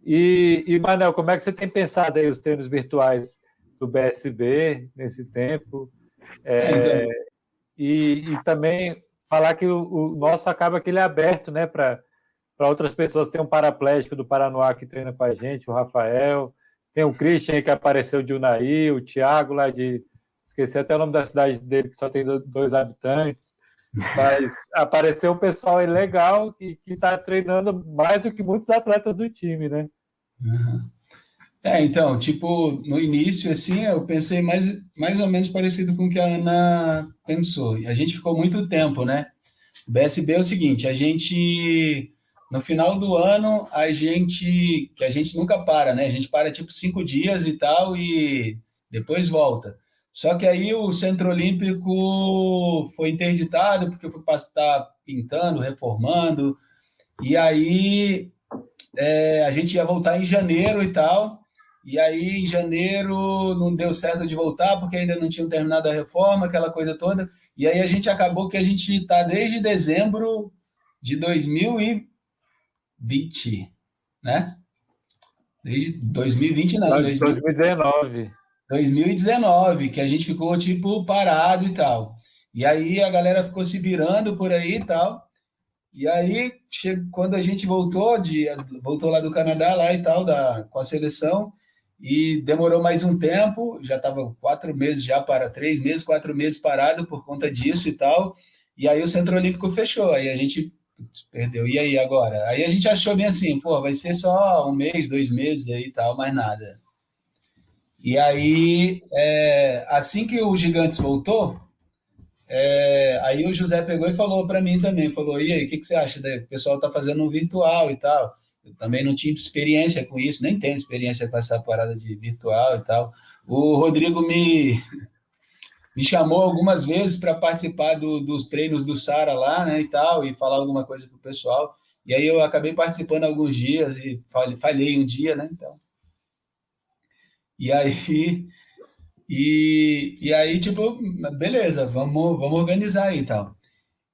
Speaker 1: E, e Manel, como é que você tem pensado aí os treinos virtuais do BSB nesse tempo? É, então. e, e, também falar que o, o nosso acaba que ele é aberto, né, para para outras pessoas. Tem um paraplégico do Paranoá que treina com a gente, o Rafael. Tem o Christian que apareceu de Unai, o Thiago lá de. Esqueci até o nome da cidade dele, que só tem dois habitantes. Mas apareceu um pessoal aí legal que está treinando mais do que muitos atletas do time, né?
Speaker 3: É, então, tipo, no início, assim, eu pensei mais, mais ou menos parecido com o que a Ana pensou. E a gente ficou muito tempo, né? O BSB é o seguinte, a gente, no final do ano, a gente, que a gente nunca para, né? A gente para, tipo, cinco dias e tal, e depois volta. Só que aí o Centro Olímpico foi interditado porque foi estar pintando, reformando, e aí é, a gente ia voltar em janeiro e tal. E aí, em janeiro, não deu certo de voltar, porque ainda não tinham terminado a reforma, aquela coisa toda. E aí a gente acabou que a gente está desde dezembro de 2020, né? Desde 2020, não.
Speaker 1: 2019.
Speaker 3: 2019, que a gente ficou, tipo, parado e tal. E aí a galera ficou se virando por aí e tal. E aí, quando a gente voltou, de, voltou lá do Canadá lá e tal, da, com a seleção, e demorou mais um tempo, já estava quatro meses já para três meses, quatro meses parado por conta disso e tal. E aí o Centro Olímpico fechou, aí a gente perdeu. E aí agora? Aí a gente achou bem assim, pô, vai ser só um mês, dois meses aí e tal, mais nada. E aí, é, assim que o Gigantes voltou, é, aí o José pegou e falou para mim também, falou, e aí, o que, que você acha? Daí? O pessoal tá fazendo um virtual e tal. Eu também não tinha experiência com isso, nem tenho experiência com essa parada de virtual e tal. O Rodrigo me, me chamou algumas vezes para participar do, dos treinos do Sara lá, né, e tal, e falar alguma coisa pro pessoal. E aí eu acabei participando alguns dias e falhei um dia, né, então e aí, e, e aí, tipo, beleza, vamos, vamos organizar aí tal.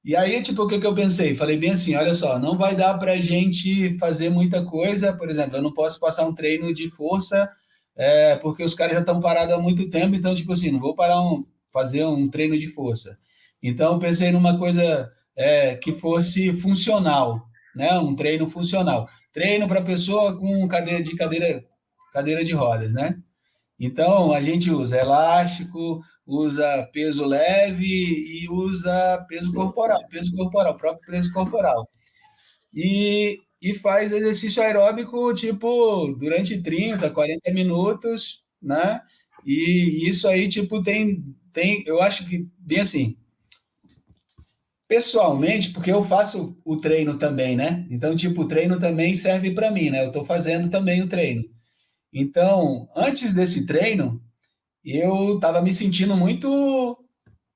Speaker 3: E aí, tipo, o que, que eu pensei? Falei bem assim, olha só, não vai dar para gente fazer muita coisa, por exemplo, eu não posso passar um treino de força, é, porque os caras já estão parados há muito tempo, então, tipo assim, não vou parar um, fazer um treino de força. Então, pensei numa coisa é, que fosse funcional, né? Um treino funcional. Treino para pessoa com cadeira de cadeira, cadeira de rodas, né? Então, a gente usa elástico, usa peso leve e usa peso corporal, peso corporal, próprio peso corporal. E, e faz exercício aeróbico, tipo, durante 30, 40 minutos, né? E isso aí, tipo, tem, tem eu acho que, bem assim, pessoalmente, porque eu faço o treino também, né? Então, tipo, o treino também serve para mim, né? Eu estou fazendo também o treino. Então, antes desse treino, eu estava me sentindo muito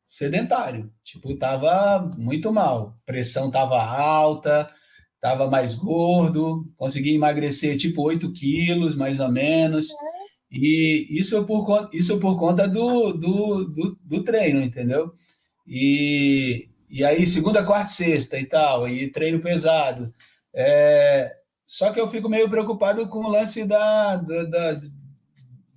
Speaker 3: sedentário, tipo, estava muito mal, pressão estava alta, estava mais gordo, consegui emagrecer tipo 8 quilos, mais ou menos, e isso por, isso por conta do, do, do, do treino, entendeu? E, e aí, segunda, quarta sexta e tal, e treino pesado. É, só que eu fico meio preocupado com o lance da, da, da,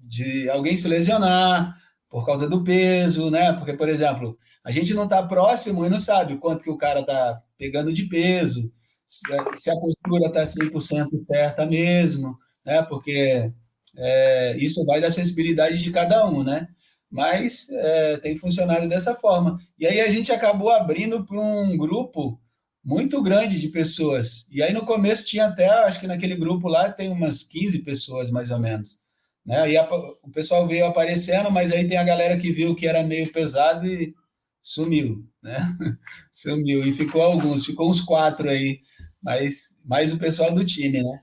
Speaker 3: de alguém se lesionar por causa do peso, né? Porque, por exemplo, a gente não está próximo e não sabe quanto que o cara está pegando de peso, se a postura está 100% certa mesmo, né? Porque é, isso vai da sensibilidade de cada um, né? Mas é, tem funcionado dessa forma. E aí a gente acabou abrindo para um grupo muito grande de pessoas. E aí no começo tinha até, acho que naquele grupo lá tem umas 15 pessoas mais ou menos. Né? E a, o pessoal veio aparecendo, mas aí tem a galera que viu que era meio pesado e sumiu, né? sumiu. E ficou alguns, ficou uns quatro aí, mas mais o pessoal do time, né?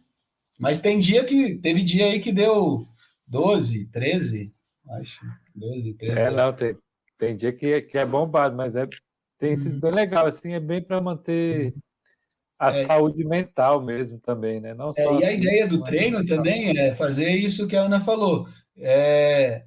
Speaker 3: Mas tem dia que, teve dia aí que deu 12, 13, acho. 12, 13.
Speaker 1: É, não, tem, tem dia que, que é bombado, mas é tem sido uhum. bem legal, assim, é bem para manter uhum. a é. saúde mental mesmo também, né?
Speaker 3: Não é, e a ideia do treino mental. também é fazer isso que a Ana falou, é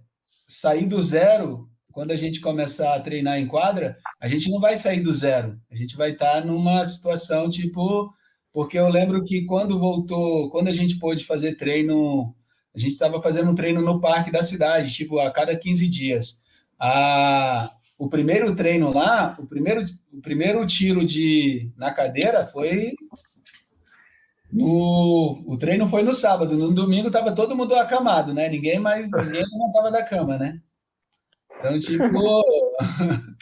Speaker 3: sair do zero. Quando a gente começar a treinar em quadra, a gente não vai sair do zero. A gente vai estar numa situação tipo, porque eu lembro que quando voltou, quando a gente pôde fazer treino, a gente estava fazendo um treino no parque da cidade, tipo a cada 15 dias. A, o primeiro treino lá, o primeiro, o primeiro tiro de na cadeira foi no, o treino foi no sábado, no domingo estava todo mundo acamado, né? Ninguém mais ninguém levantava da cama, né? Então, tipo,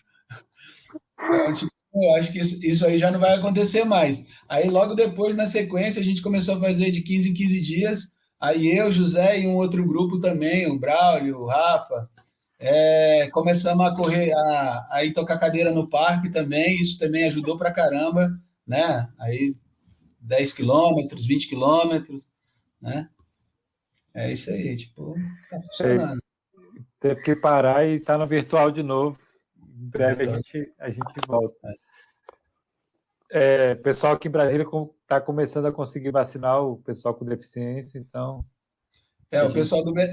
Speaker 3: então, tipo eu acho que isso, isso, aí já não vai acontecer mais. Aí, logo depois, na sequência, a gente começou a fazer de 15 em 15 dias. Aí eu, José e um outro grupo também, o Braulio, o Rafa, é, começamos a correr, a, a ir tocar cadeira no parque também. Isso também ajudou pra caramba, né? Aí 10 quilômetros, 20 quilômetros, né? É isso aí, tipo, tá funcionando.
Speaker 1: Teve que parar e tá no virtual de novo. Em breve a gente, a gente volta. É, pessoal aqui em Brasília está começando a conseguir vacinar o pessoal com deficiência, então.
Speaker 3: É, o pessoal do, B...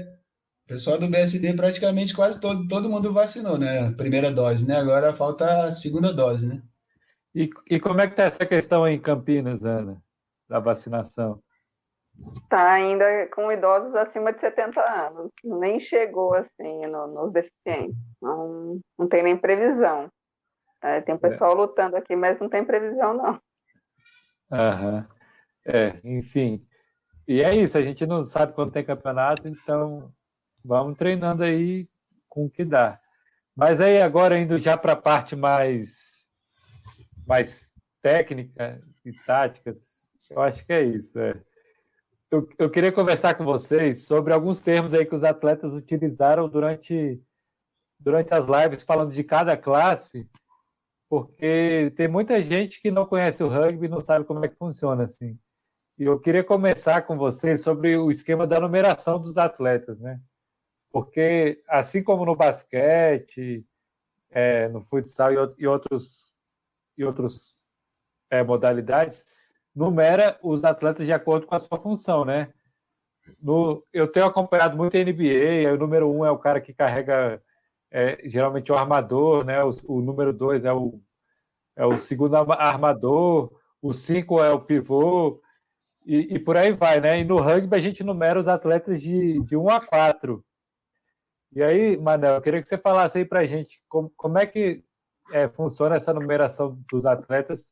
Speaker 3: pessoal do BSD praticamente quase todo, todo mundo vacinou, né? Primeira dose, né? Agora falta a segunda dose, né?
Speaker 1: E, e como é que está essa questão aí em Campinas, Ana, da vacinação?
Speaker 2: Está ainda com idosos acima de 70 anos, nem chegou assim no, nos deficientes, não, não tem nem previsão. É, tem um pessoal é. lutando aqui, mas não tem previsão, não.
Speaker 1: Aham. É, enfim. E é isso, a gente não sabe quando tem campeonato, então vamos treinando aí com o que dá. Mas aí agora indo já para a parte mais mais técnica e táticas, eu acho que é isso. É. Eu, eu queria conversar com vocês sobre alguns termos aí que os atletas utilizaram durante, durante as lives, falando de cada classe, porque tem muita gente que não conhece o rugby não sabe como é que funciona assim. E eu queria começar com vocês sobre o esquema da numeração dos atletas, né? Porque assim como no basquete, é, no futsal e, e outros e outras é, modalidades, numera os atletas de acordo com a sua função, né? No, eu tenho acompanhado muito a NBA, o número um é o cara que carrega é, geralmente o armador, né? O, o, número dois é o, é o segundo armador, o cinco é o pivô, e, e, por aí vai, né? E no rugby a gente numera os atletas de, de 1 a 4. E aí, Manel, eu queria que você falasse aí pra gente como, como é que é, funciona essa numeração dos atletas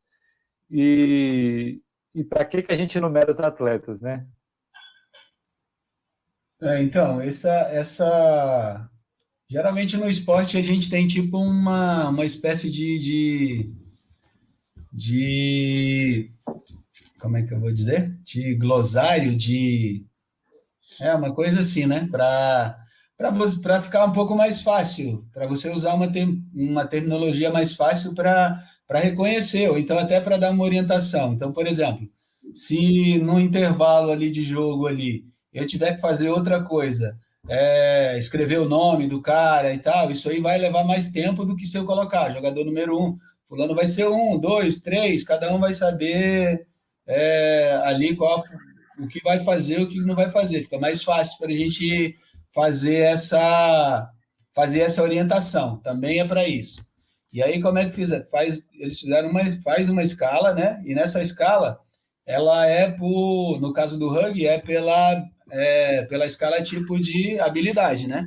Speaker 1: e, e para que, que a gente numera os atletas, né?
Speaker 3: É, então, essa, essa. Geralmente no esporte a gente tem tipo uma, uma espécie de, de, de. Como é que eu vou dizer? De glossário, de. É uma coisa assim, né? Para para ficar um pouco mais fácil, para você usar uma, uma terminologia mais fácil para reconhecer, ou então até para dar uma orientação. Então, por exemplo, se no intervalo ali de jogo ali eu tiver que fazer outra coisa, é, escrever o nome do cara e tal, isso aí vai levar mais tempo do que se eu colocar jogador número um, fulano vai ser um, dois, três, cada um vai saber é, ali qual o que vai fazer, o que não vai fazer. Fica mais fácil para a gente fazer essa fazer essa orientação. Também é para isso. E aí como é que fiz? Faz, eles fizeram uma faz uma escala, né? E nessa escala ela é por, no caso do rugby, é pela é, pela escala tipo de habilidade, né?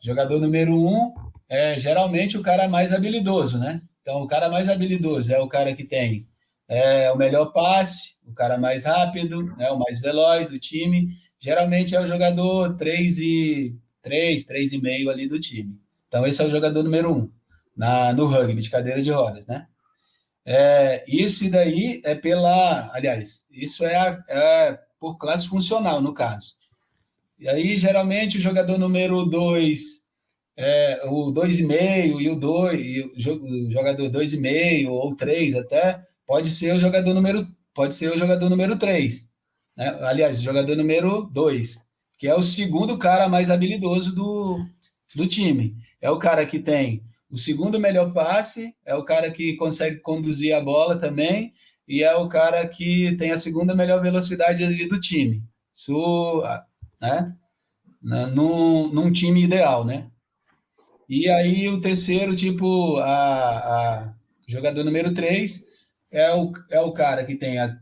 Speaker 3: Jogador número um é geralmente o cara mais habilidoso, né? Então, o cara mais habilidoso é o cara que tem é, o melhor passe, o cara mais rápido, né, o mais veloz do time geralmente é o jogador 3 e 3, 3,5 ali do time. Então, esse é o jogador número 1 na, no rugby de cadeira de rodas, né? É, isso daí é pela, aliás, isso é, a, é por classe funcional, no caso. E aí, geralmente, o jogador número 2, é, o 2,5 e o 2, o jogador 2,5 ou 3 até, pode ser o jogador número, pode ser o jogador número 3 né? aliás, jogador número dois, que é o segundo cara mais habilidoso do, do time. É o cara que tem o segundo melhor passe, é o cara que consegue conduzir a bola também, e é o cara que tem a segunda melhor velocidade ali do time. Isso, né? Num, num time ideal, né? E aí o terceiro, tipo, a, a jogador número 3 é o, é o cara que tem a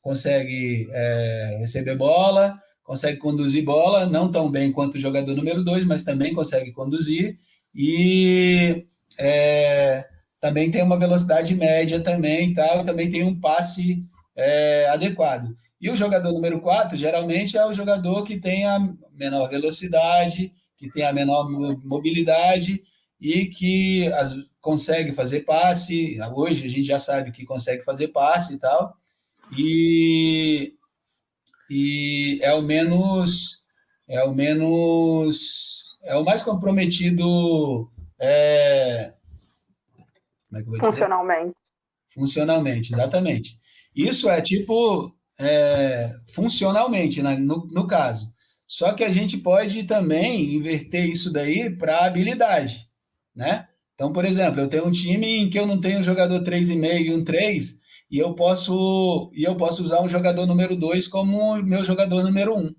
Speaker 3: consegue é, receber bola, consegue conduzir bola, não tão bem quanto o jogador número 2, mas também consegue conduzir, e é, também tem uma velocidade média também, tal, também tem um passe é, adequado. E o jogador número 4, geralmente, é o jogador que tem a menor velocidade, que tem a menor mobilidade, e que as, consegue fazer passe. Hoje a gente já sabe que consegue fazer passe e tal. E, e é o menos é o menos é o mais comprometido é,
Speaker 2: é funcionalmente.
Speaker 3: Funcionalmente, exatamente. Isso é tipo é, funcionalmente, né, no, no caso. Só que a gente pode também inverter isso daí para habilidade, né? Então, por exemplo, eu tenho um time em que eu não tenho um jogador 3,5 e um 3, e eu posso e eu posso usar um jogador número 2 como meu jogador número 1. Um,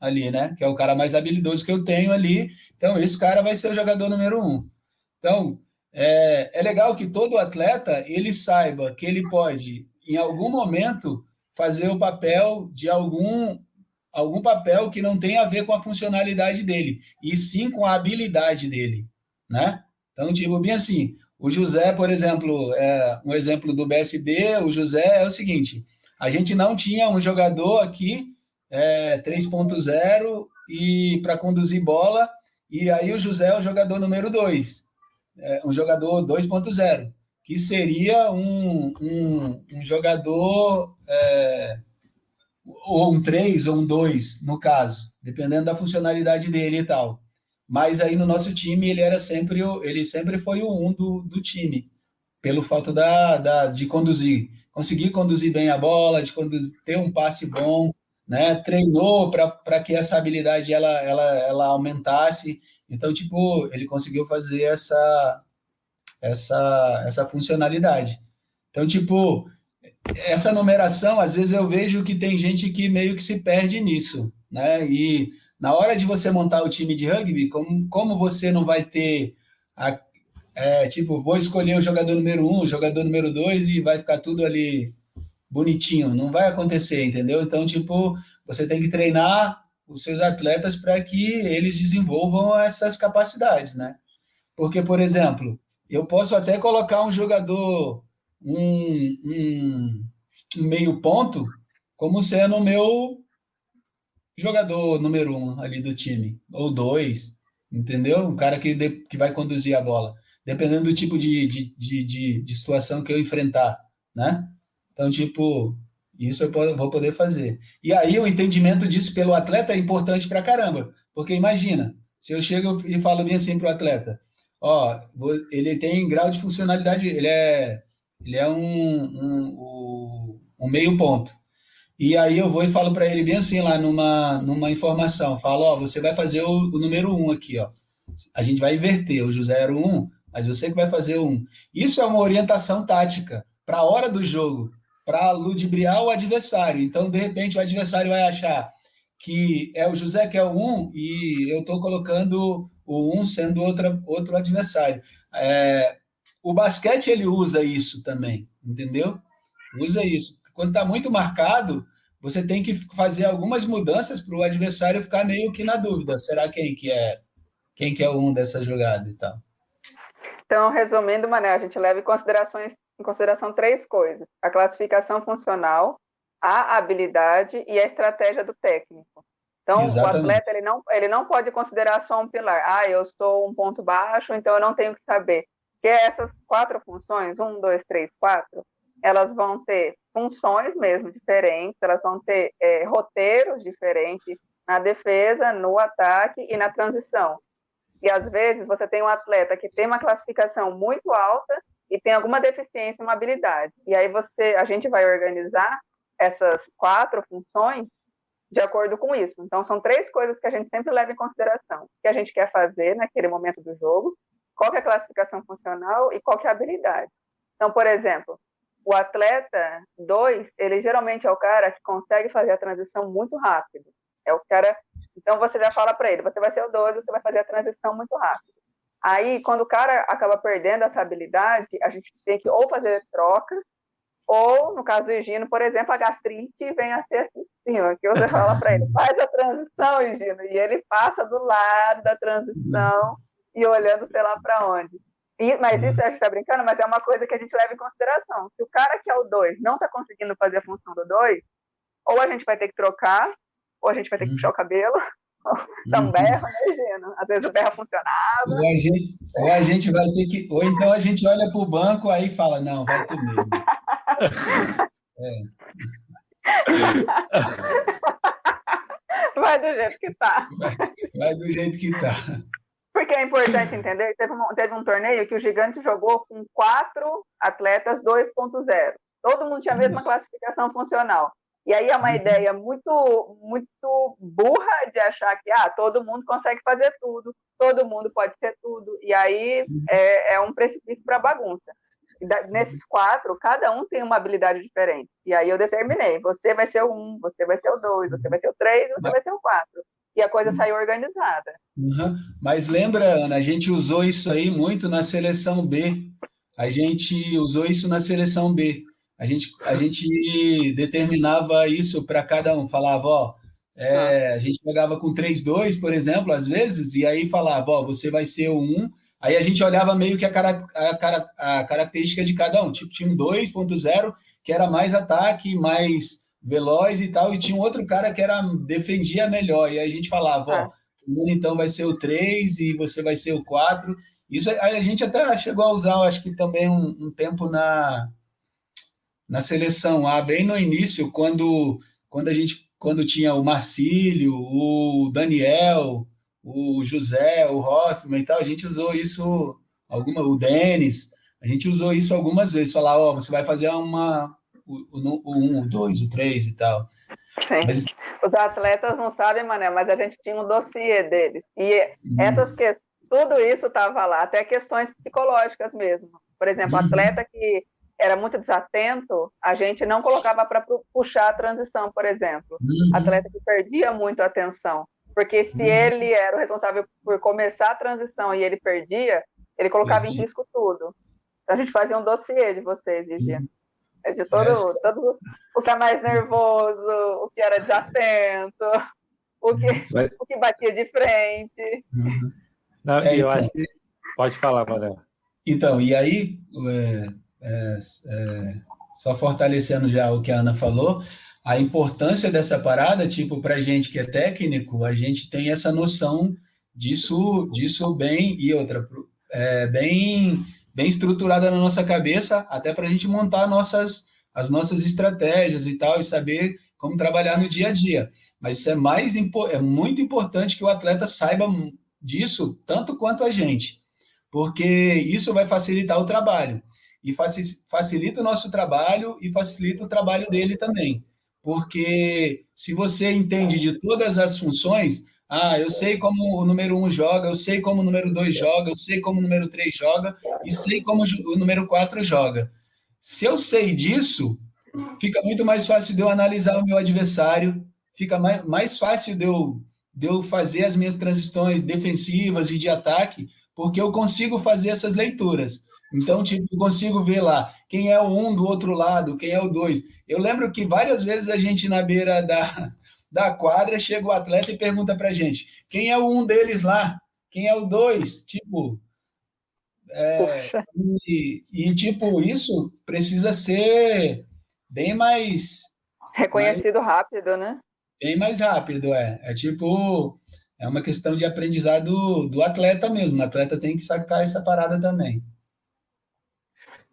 Speaker 3: ali, né? Que é o cara mais habilidoso que eu tenho ali. Então, esse cara vai ser o jogador número 1. Um. Então, é, é legal que todo atleta ele saiba que ele pode, em algum momento, fazer o papel de algum algum papel que não tem a ver com a funcionalidade dele, e sim com a habilidade dele, né? Então, tipo, bem assim, o José, por exemplo, é um exemplo do BSB, o José é o seguinte, a gente não tinha um jogador aqui é, 3.0 e para conduzir bola, e aí o José é o jogador número 2, é, um jogador 2.0, que seria um, um, um jogador é, ou um 3 ou um 2, no caso, dependendo da funcionalidade dele e tal. Mas aí no nosso time ele era sempre ele sempre foi o 1 um do, do time, pelo fato da, da, de conduzir, conseguir conduzir bem a bola, de conduzir, ter um passe bom, né? Treinou para que essa habilidade ela, ela, ela aumentasse. Então, tipo, ele conseguiu fazer essa essa essa funcionalidade. Então, tipo, essa numeração, às vezes eu vejo que tem gente que meio que se perde nisso, né? E na hora de você montar o time de rugby, como, como você não vai ter a, é, tipo, vou escolher o jogador número um, o jogador número dois e vai ficar tudo ali bonitinho, não vai acontecer, entendeu? Então, tipo, você tem que treinar os seus atletas para que eles desenvolvam essas capacidades, né? Porque, por exemplo, eu posso até colocar um jogador um, um, um meio ponto como sendo o meu jogador número um ali do time, ou dois, entendeu? Um cara que, de, que vai conduzir a bola, dependendo do tipo de, de, de, de, situação que eu enfrentar, né? Então, tipo, isso eu vou poder fazer. E aí o entendimento disso pelo atleta é importante para caramba, porque imagina, se eu chego e falo bem assim para o atleta, ó, ele tem grau de funcionalidade, ele é ele é um, um, um meio ponto. E aí eu vou e falo para ele bem assim lá numa, numa informação, falo, ó, você vai fazer o, o, número um aqui, ó. A gente vai inverter, o José era o um, mas você que vai fazer o um. Isso é uma orientação tática para a hora do jogo, para ludibriar o adversário. Então, de repente, o adversário vai achar que é o José que é o um e eu estou colocando o um sendo outra, outro adversário. É, o basquete ele usa isso também, entendeu? Usa isso. Quando está muito marcado, você tem que fazer algumas mudanças para o adversário ficar meio que na dúvida. Será quem que é quem que é um dessa jogada e tal?
Speaker 2: Então, resumindo, Mané, a gente leva em, considerações, em consideração três coisas: a classificação funcional, a habilidade e a estratégia do técnico. Então, Exatamente. o atleta ele não, ele não pode considerar só um pilar. Ah, eu estou um ponto baixo, então eu não tenho que saber que essas quatro funções, um, dois, três, quatro, elas vão ter funções mesmo diferentes, elas vão ter é, roteiros diferentes na defesa, no ataque e na transição. E às vezes você tem um atleta que tem uma classificação muito alta e tem alguma deficiência, uma habilidade. E aí você, a gente vai organizar essas quatro funções de acordo com isso. Então são três coisas que a gente sempre leva em consideração: o que a gente quer fazer naquele momento do jogo, qual é a classificação funcional e qual é a habilidade. Então, por exemplo, o atleta 2, ele geralmente é o cara que consegue fazer a transição muito rápido. É o cara. Então você já fala para ele, você vai ser o 2, você vai fazer a transição muito rápido. Aí, quando o cara acaba perdendo essa habilidade, a gente tem que ou fazer troca, ou, no caso do Higino, por exemplo, a gastrite vem a ser aqui em cima, que você fala para ele, faz a transição, Higino, e ele passa do lado da transição e olhando sei lá para onde. E, mas isso a gente está brincando, mas é uma coisa que a gente leva em consideração. Se o cara que é o 2 não está conseguindo fazer a função do 2, ou a gente vai ter que trocar, ou a gente vai ter que puxar o cabelo, Então berra, né, Gino? Às vezes o berra funcionava.
Speaker 3: Ou a, gente, ou a gente vai ter que. Ou então a gente olha para o banco aí e fala, não, vai ter mesmo. É.
Speaker 2: Vai do jeito que tá.
Speaker 3: Vai, vai do jeito que tá.
Speaker 2: Porque é importante entender, teve um, teve um torneio que o Gigante jogou com quatro atletas 2.0. Todo mundo tinha a mesma classificação funcional. E aí é uma uhum. ideia muito, muito burra de achar que ah, todo mundo consegue fazer tudo, todo mundo pode ser tudo. E aí uhum. é, é um precipício para bagunça. Da, nesses quatro, cada um tem uma habilidade diferente. E aí eu determinei: você vai ser o um, você vai ser o dois, você vai ser o três, você vai ser o quatro e a coisa uhum. saiu organizada.
Speaker 3: Uhum. Mas lembra, Ana, a gente usou isso aí muito na seleção B. A gente usou isso na seleção B. A gente, a gente determinava isso para cada um. Falava, ó, é, ah. a gente jogava com 3-2, por exemplo, às vezes, e aí falava, ó, você vai ser o 1. Aí a gente olhava meio que a, cara, a, cara, a característica de cada um. Tipo, tinha um 2.0, que era mais ataque, mais veloz e tal, e tinha um outro cara que era defendia melhor. E aí a gente falava, ó, ah. então vai ser o 3 e você vai ser o 4. Isso a gente até chegou a usar, acho que também um, um tempo na, na seleção A, bem no início, quando, quando a gente quando tinha o Marcílio, o Daniel, o José, o Hoffman e tal, a gente usou isso alguma, o Denis, a gente usou isso algumas vezes, falar, ó, você vai fazer uma o, o, 1, o 2, o 3 e tal.
Speaker 2: Mas... Os atletas não sabem, Mané, mas a gente tinha um dossiê deles. E uhum. essas que... tudo isso estava lá, até questões psicológicas mesmo. Por exemplo, uhum. atleta que era muito desatento, a gente não colocava para puxar a transição, por exemplo. Uhum. Atleta que perdia muito a atenção. Porque se uhum. ele era o responsável por começar a transição e ele perdia, ele colocava em risco tudo. Então a gente fazia um dossiê de vocês, Virginia. Uhum. É de todo, Essa... todo o que é mais nervoso, o que era desatento, o que, Mas... o que batia de frente.
Speaker 1: Uhum. Não, é, eu então... acho que. Pode falar, Manuel.
Speaker 3: Então, e aí, é, é, é, só fortalecendo já o que a Ana falou, a importância dessa parada, tipo, para gente que é técnico, a gente tem essa noção disso, disso bem, e outra, é, bem bem estruturada na nossa cabeça, até para a gente montar nossas, as nossas estratégias e tal, e saber como trabalhar no dia a dia. Mas isso é mais é muito importante que o atleta saiba disso tanto quanto a gente, porque isso vai facilitar o trabalho e facilita o nosso trabalho e facilita o trabalho dele também. Porque se você entende de todas as funções, ah, eu sei como o número um joga, eu sei como o número dois joga, eu sei como o número três joga e sei como o número quatro joga. Se eu sei disso, fica muito mais fácil de eu analisar o meu adversário, fica mais, mais fácil de eu, de eu fazer as minhas transições defensivas e de ataque, porque eu consigo fazer essas leituras. Então, tipo, eu consigo ver lá quem é o um do outro lado, quem é o dois. Eu lembro que várias vezes a gente na beira da, da quadra, chega o atleta e pergunta para gente: quem é o um deles lá? Quem é o dois? Tipo. É, e, e, tipo, isso precisa ser bem mais.
Speaker 2: Reconhecido mais, rápido, né?
Speaker 3: Bem mais rápido, é. É tipo. É uma questão de aprendizado do, do atleta mesmo. O atleta tem que sacar essa parada também.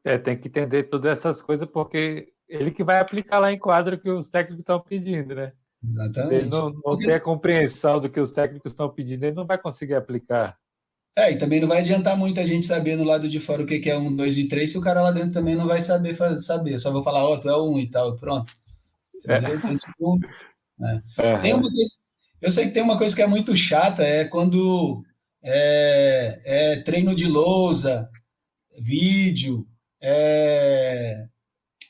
Speaker 1: É, tem que entender todas essas coisas, porque ele que vai aplicar lá em quadro que os técnicos estão pedindo, né?
Speaker 3: Exatamente.
Speaker 1: Ele não, não Porque... tem a compreensão do que os técnicos estão pedindo, ele não vai conseguir aplicar.
Speaker 3: É, e também não vai adiantar muito a gente saber no lado de fora o que é um, dois e três, se o cara lá dentro também não vai saber saber. Só vou falar, ó, oh, tu é um e tal, pronto. Entendeu? É. Então, tipo, é. Tem uma coisa, eu sei que tem uma coisa que é muito chata, é quando é, é treino de lousa, vídeo, é,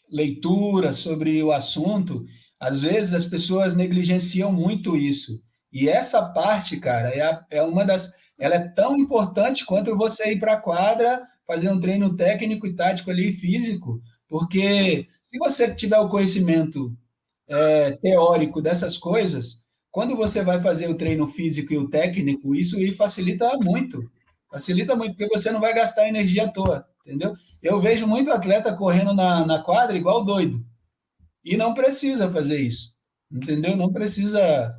Speaker 3: leitura sobre o assunto, às vezes as pessoas negligenciam muito isso. E essa parte, cara, é, a, é uma das. Ela é tão importante quanto você ir para a quadra, fazer um treino técnico e tático ali, físico, porque se você tiver o conhecimento é, teórico dessas coisas, quando você vai fazer o treino físico e o técnico, isso facilita muito. Facilita muito, porque você não vai gastar energia à toa, entendeu? Eu vejo muito atleta correndo na, na quadra igual doido. E não precisa fazer isso, entendeu? Não precisa.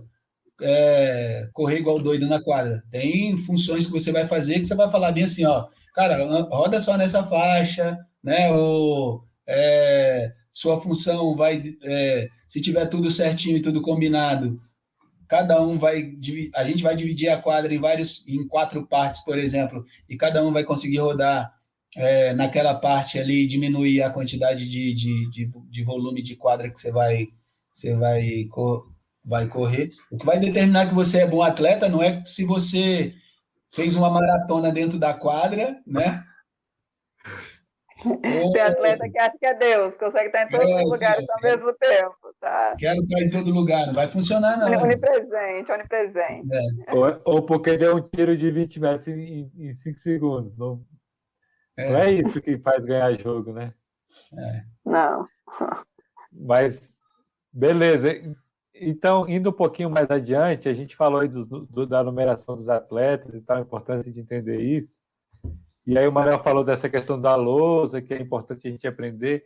Speaker 3: é, correr igual doido na quadra. Tem funções que você vai fazer que você vai falar bem assim, ó, cara, roda só nessa faixa, né? Ou é, sua função vai, é, se tiver tudo certinho e tudo combinado, cada um vai, a gente vai dividir a quadra em vários, em quatro partes, por exemplo, e cada um vai conseguir rodar é, naquela parte ali, diminuir a quantidade de, de, de, de, volume de quadra que você vai, você vai, vai correr. O que vai determinar que você é bom atleta não é se você fez uma maratona dentro da quadra, né?
Speaker 2: Ser atleta que acha que é Deus, consegue estar em todos é, os lugares ao mesmo tempo, tá?
Speaker 3: Quero estar em todo lugar, não vai funcionar, não.
Speaker 2: Onipresente, onipresente.
Speaker 1: É. Ou, ou, porque deu um tiro de 20 metros em 5 segundos. Não, é. não é isso que faz ganhar jogo, né?
Speaker 2: É. Não.
Speaker 1: Mas, beleza. Então, indo um pouquinho mais adiante, a gente falou aí do, do, da numeração dos atletas e tal, a importância de entender isso. E aí o Manuel falou dessa questão da lousa, que é importante a gente aprender.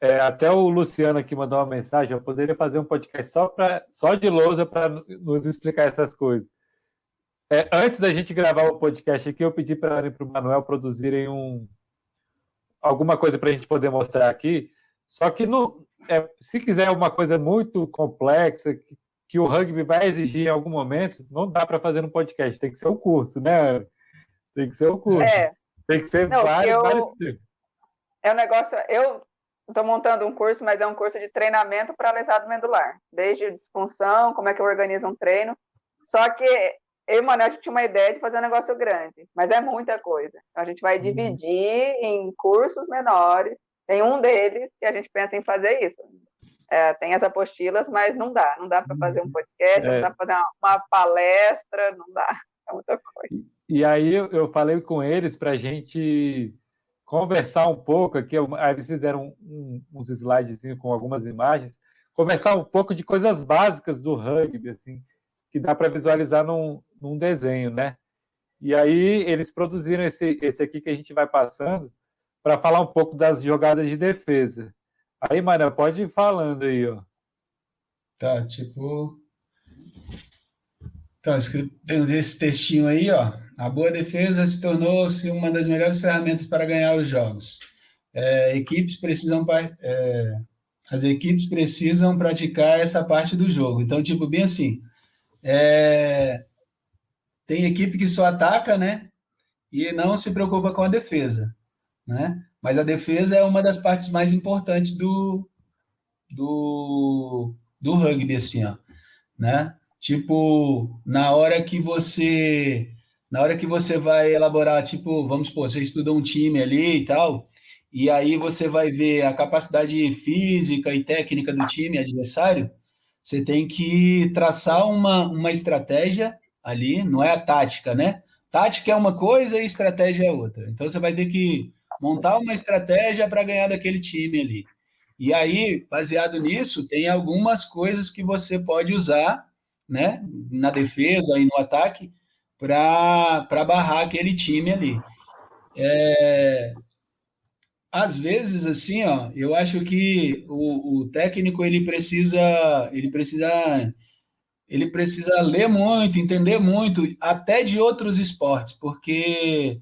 Speaker 1: É, até o Luciano aqui mandou uma mensagem, eu poderia fazer um podcast só, pra, só de lousa para nos explicar essas coisas. É, antes da gente gravar o podcast aqui, eu pedi para o Manuel produzirem um, alguma coisa para a gente poder mostrar aqui. Só que no, é, se quiser uma coisa muito complexa, que, que, o rugby vai exigir em algum momento, não dá para fazer no podcast, tem que ser o um curso, né? Tem que ser o curso. É. Tem que ser Não, vários, eu, vários tipos.
Speaker 2: É um negócio. Eu estou montando um curso, mas é um curso de treinamento para lesado medular. Desde disfunção, como é que eu organizo um treino. Só que eu e o gente tinha uma ideia de fazer um negócio grande, mas é muita coisa. Então, a gente vai uhum. dividir em cursos menores. Tem um deles que a gente pensa em fazer isso. É, tem as apostilas, mas não dá. Não dá para fazer um uhum. podcast, é. não dá para fazer uma, uma palestra, não dá. É muita coisa.
Speaker 1: E aí eu falei com eles para a gente conversar um pouco aqui. Aí eles fizeram um, uns slides com algumas imagens, conversar um pouco de coisas básicas do rugby, assim, que dá para visualizar num, num, desenho, né? E aí eles produziram esse, esse aqui que a gente vai passando para falar um pouco das jogadas de defesa. Aí, Maria, pode ir falando aí, ó.
Speaker 3: Tá, tipo. Então, tem esse textinho aí, ó. A boa defesa se tornou-se uma das melhores ferramentas para ganhar os jogos. É, equipes precisam é, as equipes precisam praticar essa parte do jogo. Então, tipo, bem assim, é, tem equipe que só ataca, né? E não se preocupa com a defesa, né? Mas a defesa é uma das partes mais importantes do, do, do rugby, assim, ó, né? Tipo, na hora que você na hora que você vai elaborar, tipo, vamos supor, você estuda um time ali e tal, e aí você vai ver a capacidade física e técnica do time adversário, você tem que traçar uma, uma estratégia ali, não é a tática, né? Tática é uma coisa e estratégia é outra. Então você vai ter que montar uma estratégia para ganhar daquele time ali. E aí, baseado nisso, tem algumas coisas que você pode usar, né, na defesa e no ataque, para barrar aquele time ali. É, às vezes, assim, ó, eu acho que o, o técnico ele precisa, ele precisa, ele precisa ler muito, entender muito, até de outros esportes, porque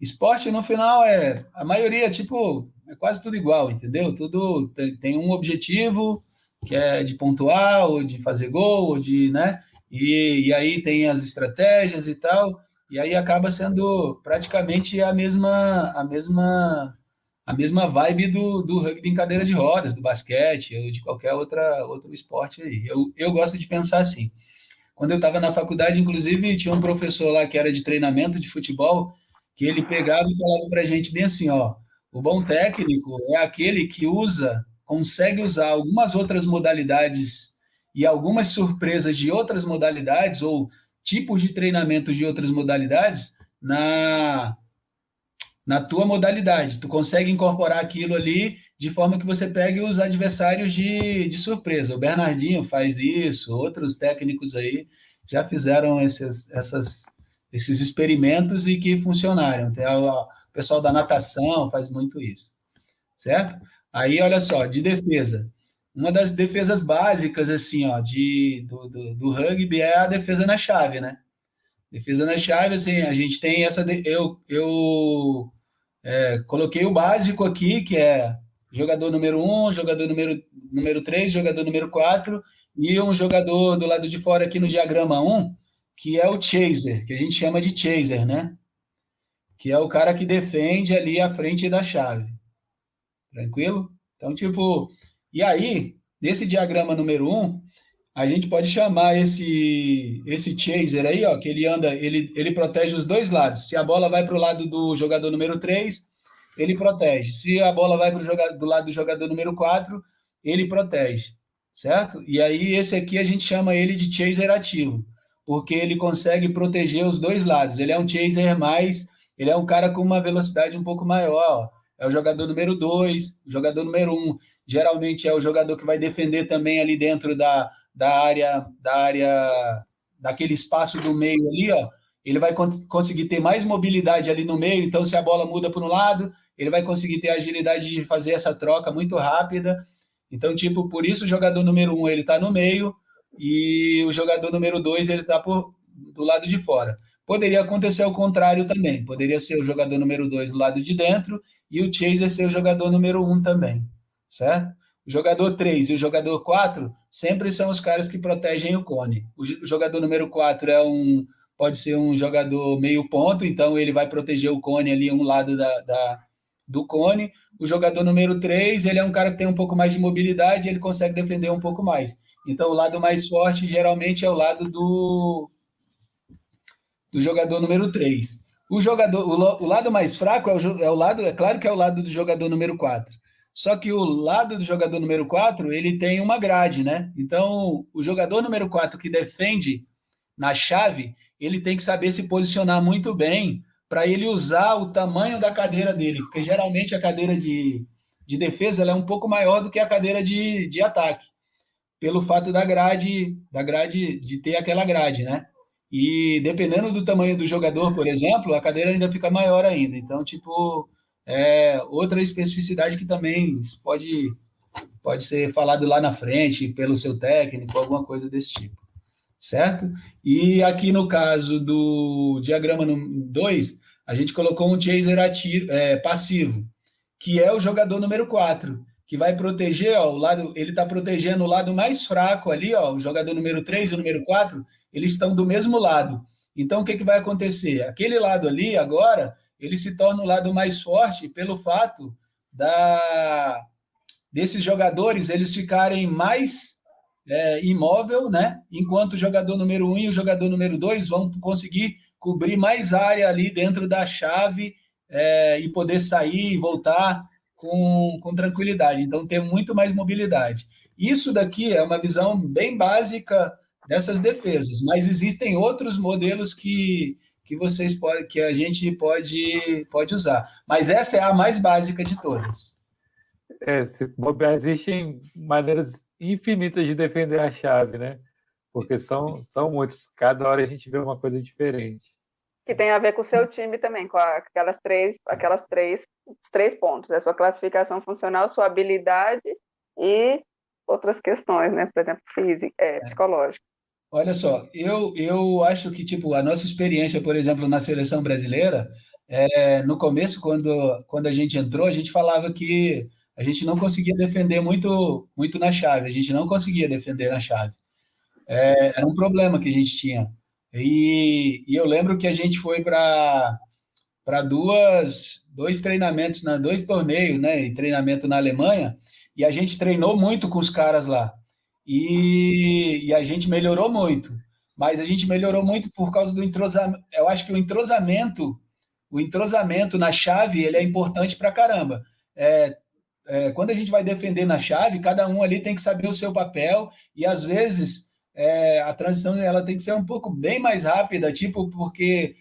Speaker 3: esporte no final é a maioria tipo é quase tudo igual, entendeu? Tudo tem, tem um objetivo que é de pontuar ou de fazer gol ou de, né? E, e aí tem as estratégias e tal, e aí acaba sendo praticamente a mesma a mesma a mesma vibe do, do rugby em cadeira de rodas, do basquete ou de qualquer outra outro esporte aí. Eu, eu gosto de pensar assim. Quando eu estava na faculdade, inclusive, tinha um professor lá que era de treinamento de futebol, que ele pegava e falava para a gente bem assim, ó, o bom técnico é aquele que usa, consegue usar algumas outras modalidades e algumas surpresas de outras modalidades ou tipos de treinamento de outras modalidades na na tua modalidade. Tu consegue incorporar aquilo ali de forma que você pegue os adversários de, de surpresa. O Bernardinho faz isso, outros técnicos aí já fizeram esses, essas, esses experimentos e que funcionaram. Tem o pessoal da natação faz muito isso, certo? Aí, olha só, de defesa. uma das defesas básicas, assim, ó, de, do, do, do rugby é a defesa na chave, né? Defesa na chave, assim, a gente tem essa. Eu, eu é, coloquei o básico aqui, que é jogador número 1, um, jogador número, número 3, jogador número 4, e um jogador do lado de fora aqui no diagrama 1, que é o chaser, que a gente chama de chaser, né? Que é o cara que defende ali a frente da chave. Tranquilo? Então, tipo, e aí, nesse diagrama número 1, a gente pode chamar esse esse chaser aí, ó, que ele anda, ele, ele protege os dois lados. Se a bola vai para o lado do jogador número 3, ele protege. Se a bola vai para do lado do jogador número 4, ele protege, certo? E aí esse aqui a gente chama ele de chaser ativo, porque ele consegue proteger os dois lados. Ele é um chaser mais, ele é um cara com uma velocidade um pouco maior, ó. É o jogador número 2, o jogador número 1, um, geralmente é o jogador que vai defender também ali dentro da, da área, da área, daquele espaço do meio ali, ó, ele vai conseguir ter mais mobilidade ali no meio. Então, se a bola muda para um lado, ele vai conseguir ter a agilidade de fazer essa troca muito rápida. Então, tipo, por isso o jogador número um ele está no meio e o jogador número dois ele está do lado de fora. Poderia acontecer o contrário também. Poderia ser o jogador número dois do lado de dentro e o chaser ser o jogador número um também, certo? O jogador 3 e o jogador 4 sempre são os caras que protegem o cone. O jogador número 4 é um, pode ser um jogador meio ponto, então ele vai proteger o cone ali, um lado da, da do cone. O jogador número 3, ele é um cara que tem um pouco mais de mobilidade, ele consegue defender um pouco mais. Então, o lado mais forte, geralmente, é o lado do, do jogador número 3. O, jogador, o, o lado mais fraco é o, é o lado, é claro que é o lado do jogador número 4. Só que o lado do jogador número 4, ele tem uma grade, né? Então, o jogador número 4 que defende na chave, ele tem que saber se posicionar muito bem para ele usar o tamanho da cadeira dele, porque geralmente a cadeira de, de defesa é um pouco maior do que a cadeira de, de ataque, pelo fato da grade, da grade de ter aquela grade, né? E dependendo do tamanho do jogador, por exemplo, a cadeira ainda fica maior ainda. Então, tipo, é, outra especificidade que também pode, pode ser falado lá na frente pelo seu técnico, alguma coisa desse tipo, certo? E aqui no caso do diagrama 2, a gente colocou um chaser ativo, é, passivo, que é o jogador número 4, que vai proteger, ó, o lado, ele está protegendo o lado mais fraco ali, ó, o jogador número 3 e o número 4, eles estão do mesmo lado. Então, o que, que vai acontecer? Aquele lado ali, agora, ele se torna o lado mais forte pelo fato da desses jogadores eles ficarem mais é, imóvel, né? Enquanto o jogador número um e o jogador número dois vão conseguir cobrir mais área ali dentro da chave é, e poder sair e voltar com, com tranquilidade. Então, ter muito mais mobilidade. Isso daqui é uma visão bem básica dessas defesas, mas existem outros modelos que, que vocês podem, que a gente pode, pode usar. Mas essa é a mais básica de todas.
Speaker 1: É, se existem maneiras infinitas de defender a chave, né? Porque são, são muitos. Cada hora a gente vê uma coisa diferente.
Speaker 2: Que tem a ver com o seu time também, com aquelas três, aquelas três, os três pontos, a sua classificação funcional, sua habilidade e outras questões, né? Por exemplo, física, é, é. psicológica.
Speaker 3: Olha só, eu, eu acho que tipo a nossa experiência, por exemplo, na seleção brasileira, é, no começo, quando, quando a gente entrou, a gente falava que a gente não conseguia defender muito, muito na chave, a gente não conseguia defender na chave. É, era um problema que a gente tinha. E, e eu lembro que a gente foi para para duas dois treinamentos, na dois torneios, né, e treinamento na Alemanha, e a gente treinou muito com os caras lá e, e a gente melhorou muito. Mas a gente melhorou muito por causa do entrosamento. Eu acho que o entrosamento, o entrosamento na chave, ele é importante para caramba. É, é, quando a gente vai defender na chave, cada um ali tem que saber o seu papel e às vezes é, a transição ela tem que ser um pouco bem mais rápida, tipo porque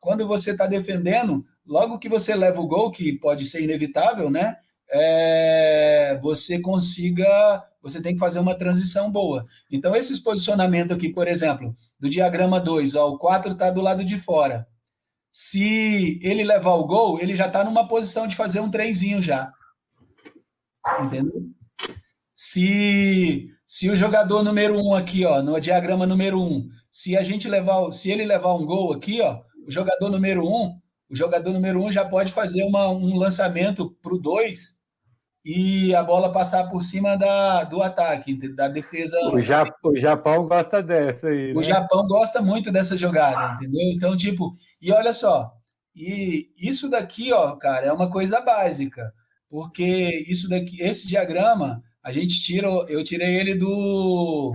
Speaker 3: quando você está defendendo, logo que você leva o gol, que pode ser inevitável, né? É, você consiga você tem que fazer uma transição boa. Então, esses posicionamentos aqui, por exemplo, do diagrama 2, ó, o 4 está do lado de fora. Se ele levar o gol, ele já está numa posição de fazer um trenzinho já. Entendeu? se, se o jogador número um aqui, ó, no diagrama número um, se a gente levar, se ele levar um gol aqui, ó, o jogador número um, o jogador número um já pode fazer uma, um lançamento para o dois e a bola passar por cima da, do ataque, da defesa.
Speaker 1: O, Japão, o Japão gosta dessa aí.
Speaker 3: O
Speaker 1: né?
Speaker 3: Japão gosta muito dessa jogada, entendeu? Então, tipo, e olha só, e isso daqui, ó, cara, é uma coisa básica, porque isso daqui, esse diagrama, a gente tira, eu tirei ele do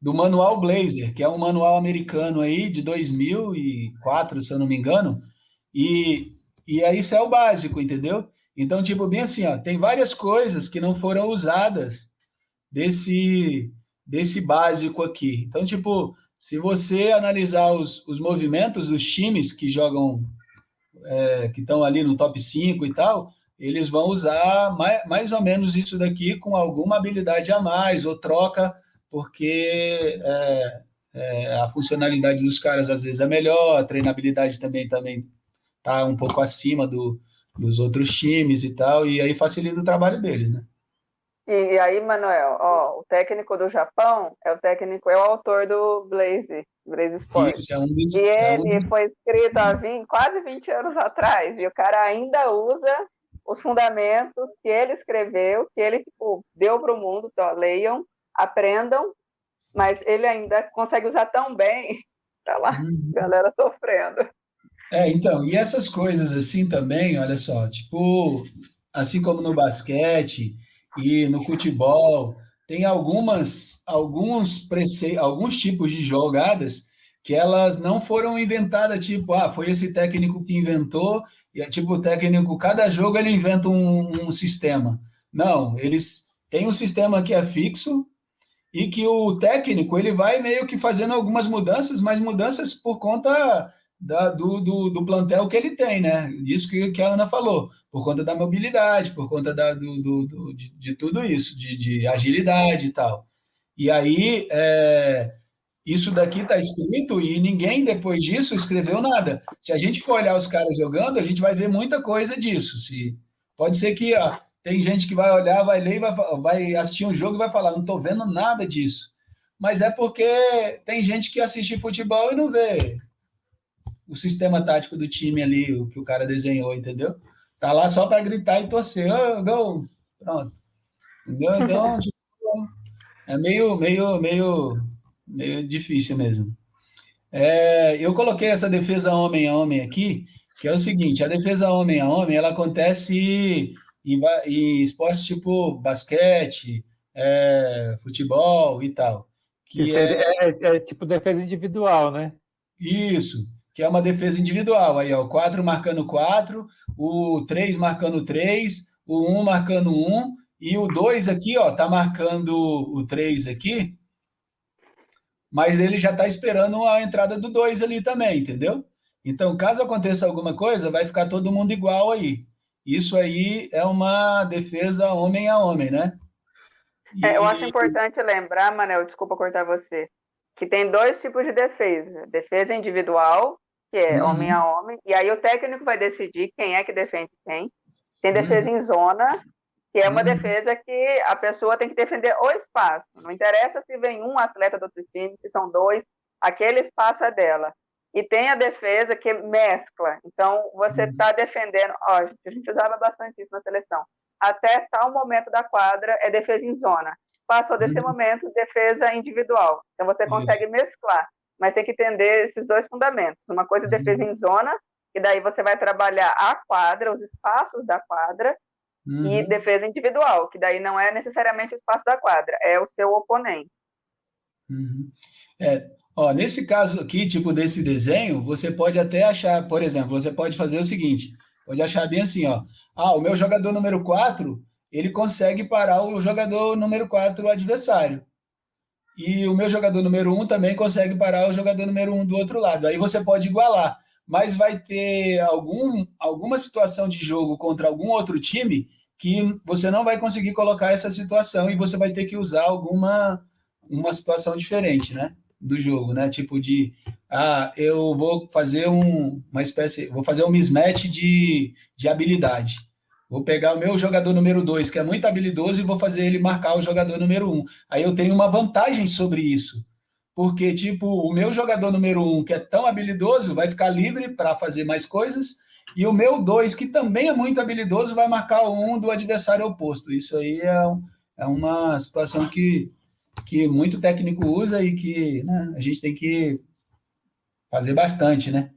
Speaker 3: do manual Blazer, que é um manual americano aí de 2004, se eu não me engano, e e aí isso é o básico, entendeu? Então, tipo, bem assim, ó, tem várias coisas que não foram usadas desse, desse básico aqui. Então, tipo, se você analisar os, os movimentos dos times que jogam, é, que estão ali no top 5 e tal, eles vão usar mais, mais ou menos isso daqui com alguma habilidade a mais, ou troca, porque é, é, a funcionalidade dos caras às vezes é melhor, a treinabilidade também também está um pouco acima do, dos outros times e tal, e aí facilita o trabalho deles, né?
Speaker 2: E aí, Manuel, ó, o técnico do Japão é o técnico, é o autor do Blaze, Blaze Sport. Isso, é um dos, e é ele um foi escrito há 20, quase 20 anos atrás, e o cara ainda usa os fundamentos que ele escreveu, que ele tipo, deu para o mundo, então, leiam, aprendam, mas ele ainda consegue usar tão bem, tá lá, uhum. galera sofrendo.
Speaker 3: É, então, e essas coisas assim também, olha só, tipo, assim como no basquete e no futebol, tem algumas, alguns prece... alguns tipos de jogadas que elas não foram inventadas, tipo, ah, foi esse técnico que inventou, e é tipo, o técnico, cada jogo ele inventa um, um sistema. Não, eles têm um sistema que é fixo, e que o técnico ele vai meio que fazendo algumas mudanças, mas mudanças por conta da, do, do, do, plantel que ele tem, né? Isso que, que a Ana falou, por conta da mobilidade, por conta da, do, do, de, de, tudo isso, de, de, agilidade e tal. E aí, é, isso daqui está escrito e ninguém depois disso escreveu nada. Se a gente for olhar os caras jogando, a gente vai ver muita coisa disso. Se, pode ser que ó, tem gente que vai olhar, vai ler, vai, vai assistir um jogo e vai falar, não estou vendo nada disso. Mas é porque tem gente que assiste futebol e não vê o sistema tático do time ali, o que o cara desenhou, entendeu? Tá lá só para gritar e torcer, oh, gol, pronto. Entendeu? Então, tipo, é meio, meio, meio, meio difícil mesmo. É, eu coloquei essa defesa homem a homem aqui, que é o seguinte: a defesa homem a homem ela acontece em, em esportes tipo basquete, é, futebol e tal.
Speaker 1: Que é, é, é, tipo defesa individual, né?
Speaker 3: Isso que é uma defesa individual. Aí, ó, o 4 marcando 4, o 3 marcando 3, o 1 marcando 1, e o 2 aqui, ó, tá marcando o 3 aqui, mas ele já tá esperando a entrada do 2 ali também, entendeu? Então, caso aconteça alguma coisa, vai ficar todo mundo igual aí. Isso aí é uma defesa homem a homem, né?
Speaker 2: E... É, eu acho importante lembrar, Manel, desculpa cortar você, que tem dois tipos de defesa: defesa individual que é uhum. homem a homem, e aí o técnico vai decidir quem é que defende quem. Tem defesa uhum. em zona, que é uma uhum. defesa que a pessoa tem que defender o espaço. Não interessa se vem um atleta do outro time, se são dois, aquele espaço é dela. E tem a defesa que mescla. Então, você está uhum. defendendo. Ó, a gente usava bastante isso na seleção. Até tal momento da quadra é defesa em zona. Passou desse uhum. momento, defesa individual. Então, você consegue mesclar mas tem que entender esses dois fundamentos. Uma coisa é defesa uhum. em zona, e daí você vai trabalhar a quadra, os espaços da quadra, uhum. e defesa individual, que daí não é necessariamente o espaço da quadra, é o seu oponente.
Speaker 3: Uhum. É, ó, nesse caso aqui, tipo desse desenho, você pode até achar, por exemplo, você pode fazer o seguinte, pode achar bem assim, ó, ah, o meu jogador número 4, ele consegue parar o jogador número 4 adversário e o meu jogador número um também consegue parar o jogador número um do outro lado. Aí você pode igualar, mas vai ter algum, alguma situação de jogo contra algum outro time que você não vai conseguir colocar essa situação e você vai ter que usar alguma uma situação diferente, né, do jogo, né? Tipo de ah, eu vou fazer um, uma espécie, vou fazer um mismatch de, de habilidade. Vou pegar o meu jogador número 2, que é muito habilidoso, e vou fazer ele marcar o jogador número 1. Um. Aí eu tenho uma vantagem sobre isso. Porque, tipo, o meu jogador número 1, um, que é tão habilidoso, vai ficar livre para fazer mais coisas, e o meu 2, que também é muito habilidoso, vai marcar o 1 um do adversário oposto. Isso aí é, é uma situação que, que muito técnico usa e que né, a gente tem que fazer bastante, né?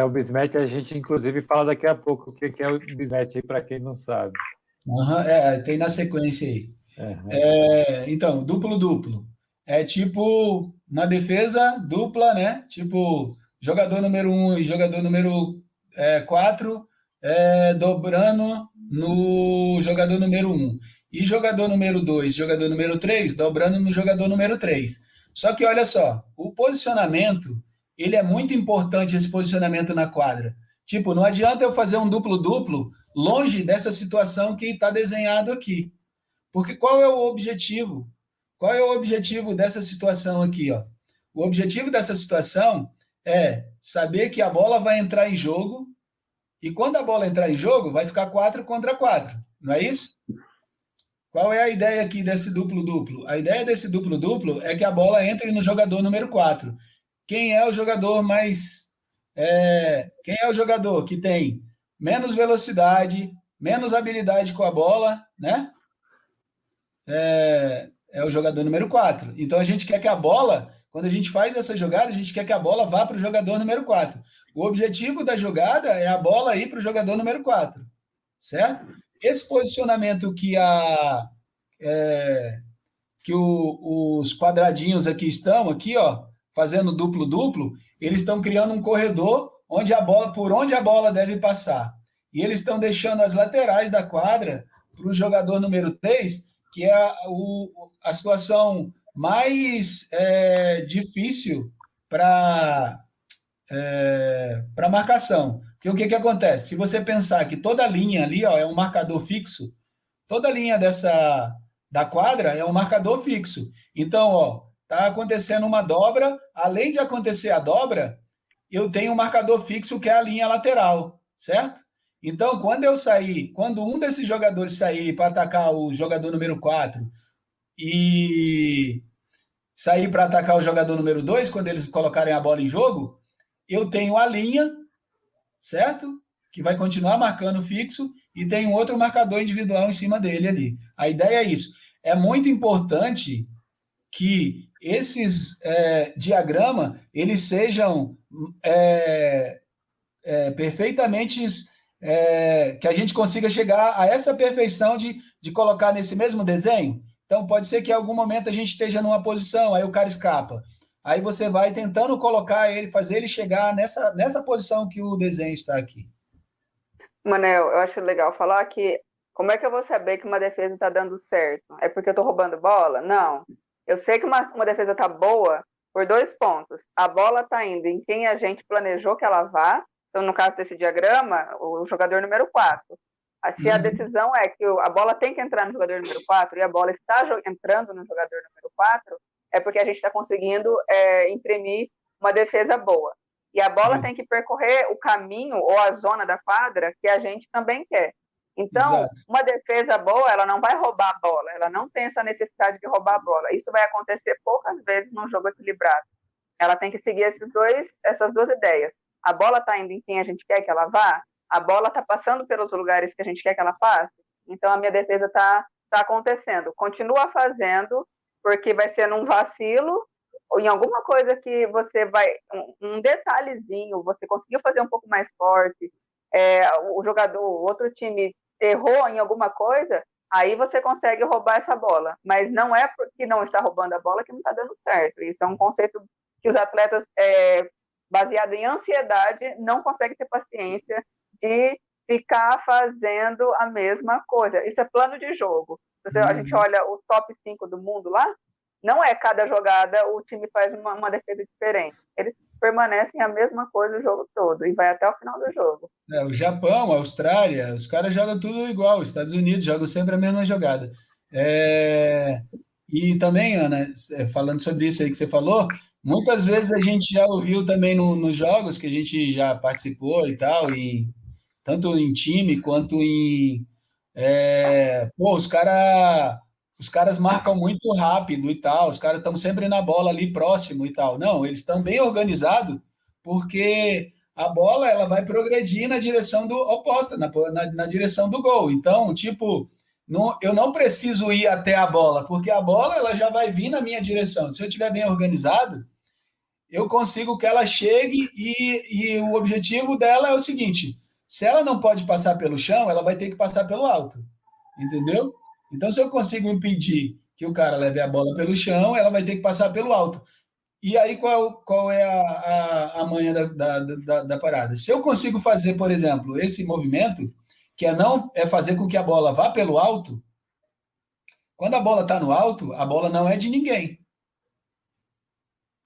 Speaker 1: É o bismatch, a gente inclusive fala daqui a pouco o que é o bismatch aí para quem não sabe.
Speaker 3: Uhum, é, tem na sequência aí. Uhum. É, então, duplo duplo. É tipo uma defesa dupla, né? Tipo, jogador número um e jogador número é, quatro é, dobrando no jogador número um. E jogador número dois, jogador número três, dobrando no jogador número três. Só que olha só, o posicionamento ele é muito importante esse posicionamento na quadra. Tipo, não adianta eu fazer um duplo-duplo longe dessa situação que está desenhado aqui. Porque qual é o objetivo? Qual é o objetivo dessa situação aqui? Ó? O objetivo dessa situação é saber que a bola vai entrar em jogo e quando a bola entrar em jogo, vai ficar 4 contra 4. Não é isso? Qual é a ideia aqui desse duplo-duplo? A ideia desse duplo-duplo é que a bola entre no jogador número 4 quem é o jogador mais. É, quem é o jogador que tem menos velocidade, menos habilidade com a bola, né? É, é o jogador número 4. Então a gente quer que a bola, quando a gente faz essa jogada, a gente quer que a bola vá para o jogador número 4. O objetivo da jogada é a bola ir para o jogador número 4, certo? Esse posicionamento que a. É, que o, os quadradinhos aqui estão, aqui, ó, fazendo duplo-duplo, eles estão criando um corredor onde a bola, por onde a bola deve passar. E eles estão deixando as laterais da quadra para o jogador número 3, que é a, o, a situação mais é, difícil para é, para marcação. Porque o que, que acontece? Se você pensar que toda linha ali ó, é um marcador fixo, toda linha dessa da quadra é um marcador fixo. Então, ó, Está acontecendo uma dobra. Além de acontecer a dobra, eu tenho um marcador fixo que é a linha lateral, certo? Então, quando eu sair, quando um desses jogadores sair para atacar o jogador número 4 e sair para atacar o jogador número 2, quando eles colocarem a bola em jogo, eu tenho a linha, certo? Que vai continuar marcando fixo e tem um outro marcador individual em cima dele ali. A ideia é isso. É muito importante que esses é, diagramas eles sejam é, é, perfeitamente é, que a gente consiga chegar a essa perfeição de, de colocar nesse mesmo desenho. Então pode ser que em algum momento a gente esteja numa posição, aí o cara escapa. Aí você vai tentando colocar ele, fazer ele chegar nessa, nessa posição que o desenho está aqui.
Speaker 2: Manel, eu acho legal falar que como é que eu vou saber que uma defesa está dando certo? É porque eu estou roubando bola? Não. Eu sei que uma, uma defesa está boa por dois pontos. A bola está indo em quem a gente planejou que ela vá. Então, no caso desse diagrama, o jogador número 4. Se a uhum. decisão é que a bola tem que entrar no jogador número 4 e a bola está entrando no jogador número 4, é porque a gente está conseguindo é, imprimir uma defesa boa. E a bola uhum. tem que percorrer o caminho ou a zona da quadra que a gente também quer. Então, Exato. uma defesa boa, ela não vai roubar a bola, ela não tem essa necessidade de roubar a bola. Isso vai acontecer poucas vezes num jogo equilibrado. Ela tem que seguir esses dois, essas duas ideias. A bola está indo em quem a gente quer que ela vá, a bola está passando pelos lugares que a gente quer que ela passe, então a minha defesa está tá acontecendo. Continua fazendo, porque vai ser num vacilo, ou em alguma coisa que você vai, um, um detalhezinho, você conseguiu fazer um pouco mais forte, é, o jogador, o outro time errou em alguma coisa, aí você consegue roubar essa bola. Mas não é porque não está roubando a bola que não está dando certo. Isso é um conceito que os atletas, é, baseado em ansiedade, não conseguem ter paciência de ficar fazendo a mesma coisa. Isso é plano de jogo. Você, A gente uhum. olha o top 5 do mundo lá, não é cada jogada o time faz uma, uma defesa diferente. Eles permanecem a mesma coisa o jogo todo e vai até o final do jogo.
Speaker 3: É, o Japão, a Austrália, os caras jogam tudo igual. Os Estados Unidos jogam sempre a mesma jogada. É... E também, Ana, é, falando sobre isso aí que você falou, muitas vezes a gente já ouviu também no, nos jogos que a gente já participou e tal, e, tanto em time quanto em. É, pô, os caras os caras marcam muito rápido e tal, os caras estão sempre na bola ali próximo e tal. Não, eles estão bem organizados, porque a bola ela vai progredir na direção do oposta, na, na, na direção do gol. Então, tipo, não, eu não preciso ir até a bola, porque a bola ela já vai vir na minha direção. Se eu estiver bem organizado, eu consigo que ela chegue e, e o objetivo dela é o seguinte: se ela não pode passar pelo chão, ela vai ter que passar pelo alto. Entendeu? Então, se eu consigo impedir que o cara leve a bola pelo chão, ela vai ter que passar pelo alto. E aí, qual, qual é a, a, a manha da, da, da, da parada? Se eu consigo fazer, por exemplo, esse movimento, que é não é fazer com que a bola vá pelo alto, quando a bola está no alto, a bola não é de ninguém.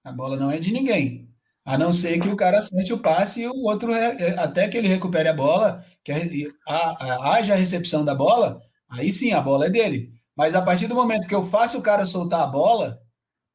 Speaker 3: A bola não é de ninguém. A não ser que o cara sente o passe e o outro, até que ele recupere a bola, que haja a recepção da bola, Aí sim, a bola é dele. Mas a partir do momento que eu faço o cara soltar a bola,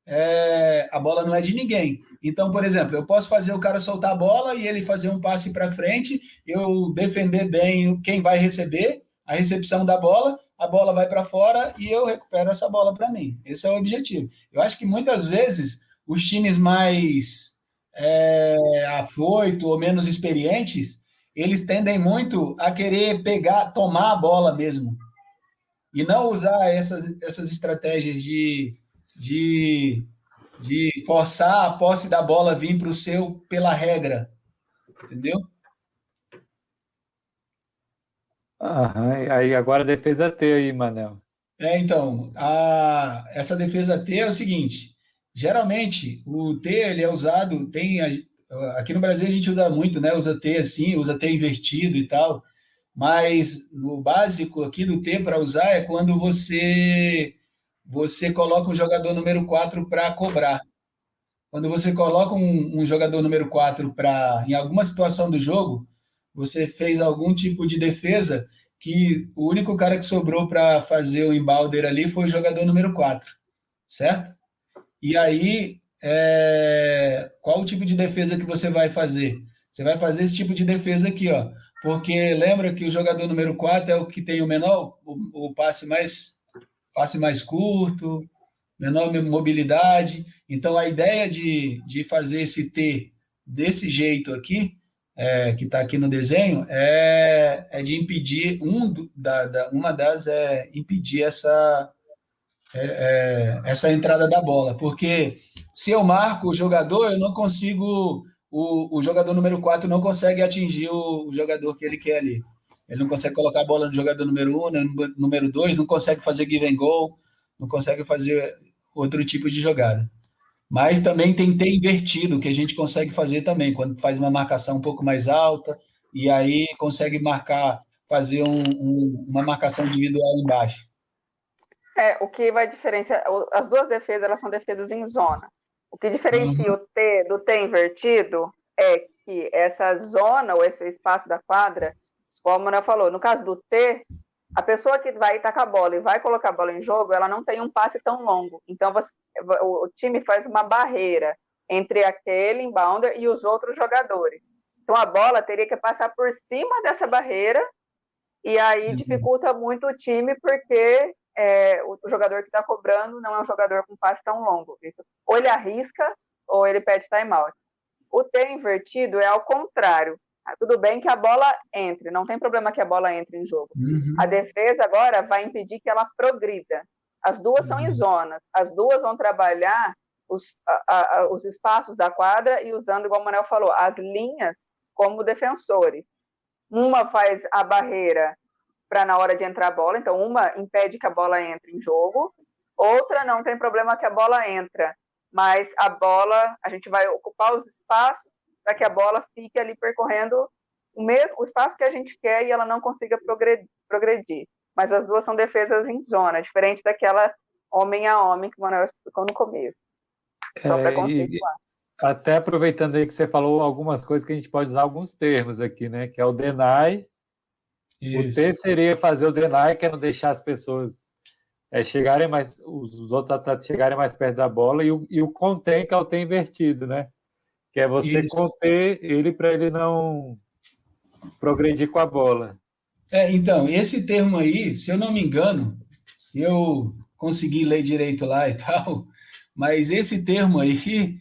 Speaker 3: é, a bola não é de ninguém. Então, por exemplo, eu posso fazer o cara soltar a bola e ele fazer um passe para frente, eu defender bem quem vai receber, a recepção da bola, a bola vai para fora e eu recupero essa bola para mim. Esse é o objetivo. Eu acho que muitas vezes os times mais é, afoito ou menos experientes, eles tendem muito a querer pegar, tomar a bola mesmo e não usar essas, essas estratégias de, de, de forçar a posse da bola vir para o seu pela regra. Entendeu?
Speaker 1: Aham, aí agora a defesa T aí, Manel.
Speaker 3: É, então, a, essa defesa T é o seguinte: geralmente o T ele é usado, tem aqui no Brasil a gente usa muito, né? Usa T assim, usa T invertido e tal. Mas o básico aqui do T para usar é quando você você coloca um jogador número 4 para cobrar. Quando você coloca um, um jogador número 4 para em alguma situação do jogo, você fez algum tipo de defesa que o único cara que sobrou para fazer o embalder ali foi o jogador número 4, certo? E aí, é... qual o tipo de defesa que você vai fazer? Você vai fazer esse tipo de defesa aqui, ó porque lembra que o jogador número 4 é o que tem o menor, o, o passe mais passe mais curto, menor mobilidade. Então, a ideia de, de fazer esse T desse jeito aqui, é, que está aqui no desenho, é, é de impedir, um da, da, uma das é impedir essa, é, é, essa entrada da bola. Porque se eu marco o jogador, eu não consigo o, o jogador número 4 não consegue atingir o, o, jogador que ele quer ali. Ele não consegue colocar a bola no jogador número 1, um, no número 2, não consegue fazer give and go, não consegue fazer outro tipo de jogada. Mas também tem ter invertido, que a gente consegue fazer também, quando faz uma marcação um pouco mais alta, e aí consegue marcar, fazer um, um, uma marcação individual embaixo.
Speaker 2: É, o que vai diferenciar, as duas defesas, elas são defesas em zona. O que diferencia uhum. o T do T invertido é que essa zona ou esse espaço da quadra, como a Manoel falou, no caso do T, a pessoa que vai com a bola e vai colocar a bola em jogo, ela não tem um passe tão longo. Então, você, o, o, time faz uma barreira entre aquele inbounder e os outros jogadores. Então, a bola teria que passar por cima dessa barreira e aí dificulta muito o time, porque é, o, o, jogador que está cobrando não é um jogador com passe tão longo. Isso, ou ele arrisca ou ele pede timeout. O T invertido é ao contrário. Ah, tudo bem que a bola entre, não tem problema que a bola entre em jogo. Uhum. A defesa agora vai impedir que ela progrida. As duas são em uhum. zonas, as duas vão trabalhar os, a, a, os espaços da quadra e usando, igual o Manuel falou, as linhas como defensores. Uma faz a barreira para na hora de entrar a bola. Então, uma impede que a bola entre em jogo, outra não tem problema que a bola entra, mas a bola, a gente vai ocupar os espaços para que a bola fique ali percorrendo o mesmo o espaço que a gente quer e ela não consiga progredir. Mas as duas são defesas em zona, diferente daquela homem a homem que o Manuel explicou no começo. Só para conceituar.
Speaker 1: Até aproveitando aí que você falou algumas coisas que a gente pode usar alguns termos aqui, né? Que é o deny isso. O T seria fazer o deny, que é não deixar as pessoas é, chegarem mais, os outros atletas chegarem mais perto da bola, e o, e o contém, que é o T invertido, né? Que é você Isso. conter ele para ele não Progredir com a bola.
Speaker 3: É, então, esse termo aí, se eu não me engano, se eu conseguir ler direito lá e tal, mas esse termo aí,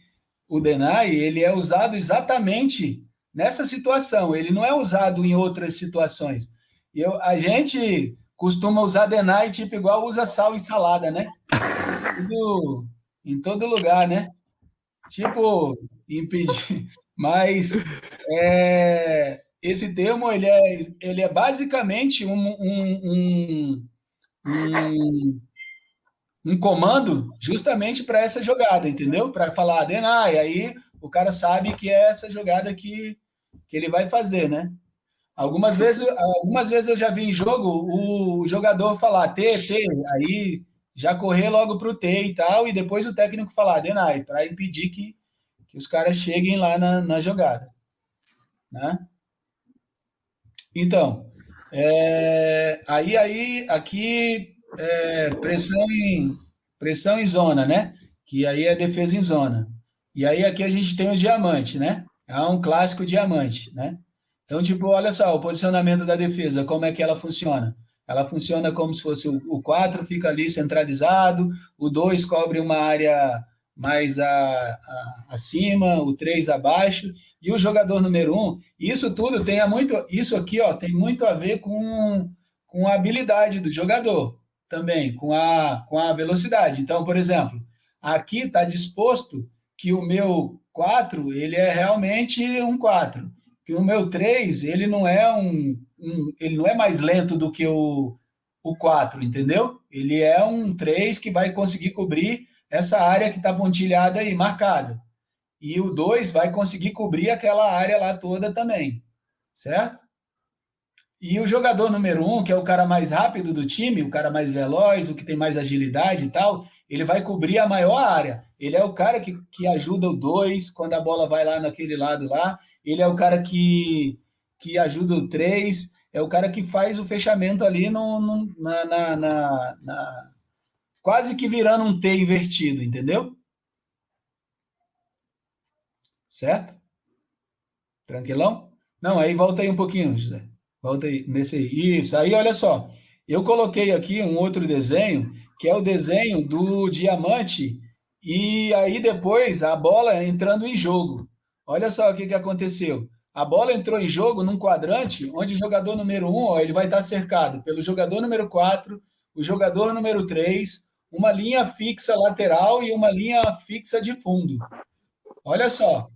Speaker 3: o deny, ele é usado exatamente nessa situação, ele não é usado em outras situações. Eu, a gente costuma usar deny tipo igual usa sal em salada, né? Tudo, em todo lugar, né? Tipo, impedir. Mas é, esse termo ele é, ele é basicamente um, um, um, um, um comando justamente para essa jogada, entendeu? Para falar deny, aí o cara sabe que é essa jogada que, que ele vai fazer, né? Algumas vezes, algumas vezes eu já vi em jogo o jogador falar T, T, aí já correr logo para o T e tal, e depois o técnico falar deny, para impedir que, que os caras cheguem lá na, na jogada. Né? Então, é, aí, aí, aqui, é, pressão, em, pressão em zona, né? Que aí é defesa em zona. E aí aqui a gente tem o diamante, né? É um clássico diamante, né? Então, tipo, olha só, o posicionamento da defesa, como é que ela funciona? Ela funciona como se fosse o 4 fica ali centralizado, o 2 cobre uma área mais a, a, acima, o 3 abaixo, e o jogador número 1, um, isso tudo tem muito, isso aqui, ó, tem muito a ver com, com a habilidade do jogador também, com a, com a velocidade. Então, por exemplo, aqui está disposto que o meu 4, ele é realmente um 4 que o meu 3, ele não é um, um, ele não é mais lento do que o, o 4, entendeu? Ele é um 3 que vai conseguir cobrir essa área que está pontilhada aí, marcada. E o 2 vai conseguir cobrir aquela área lá toda também, certo? E o jogador número 1, um, que é o cara mais rápido do time, o cara mais veloz, o que tem mais agilidade e tal, ele vai cobrir a maior área. Ele é o cara que, que ajuda o 2 quando a bola vai lá naquele lado lá ele é o cara que, que ajuda o 3, é o cara que faz o fechamento ali no, no na, na, na, na, quase que virando um T invertido, entendeu? Certo? Tranquilão? Não, aí volta aí um pouquinho, José. Volta aí, nesse aí. Isso, aí olha só. Eu coloquei aqui um outro desenho, que é o desenho do diamante, e aí depois a bola entrando em jogo. Olha só o que, que aconteceu. A bola entrou em jogo num quadrante onde o jogador número 1, um, ó, ele vai estar cercado pelo jogador número 4, o jogador número 3, uma linha fixa lateral e uma linha fixa de fundo. Olha só.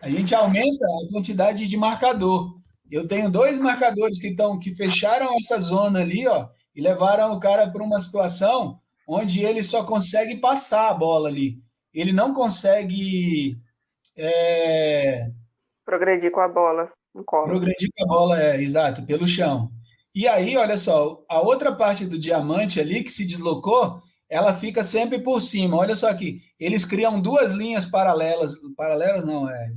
Speaker 3: A gente aumenta a quantidade de marcador. Eu tenho dois marcadores que estão que fecharam essa zona ali, ó, e levaram o cara para uma situação onde ele só consegue passar a bola ali. Ele não consegue é...
Speaker 2: Progredir com a bola.
Speaker 3: Progredir com a bola, é, exato, pelo chão. E aí, olha só, a outra parte do diamante ali que se deslocou, ela fica sempre por cima. Olha só aqui, eles criam duas linhas paralelas, paralelas não, é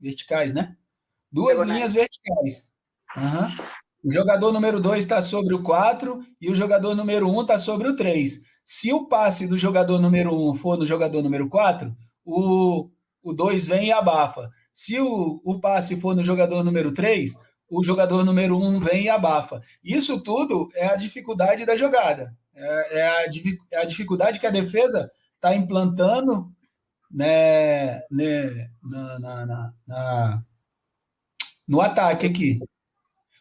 Speaker 3: verticais, né? Duas linhas verticais. Uhum. O jogador número 2 está sobre o 4 e o jogador número 1 um está sobre o 3. Se o passe do jogador número 1 um for no jogador número 4, o, o 2 vem e abafa. Se o, o passe for no jogador número 3, o jogador número 1 um vem e abafa. Isso tudo é a dificuldade da jogada. É, é, a, é a, dificuldade que a defesa está implantando né, né, na, na, na, no ataque aqui.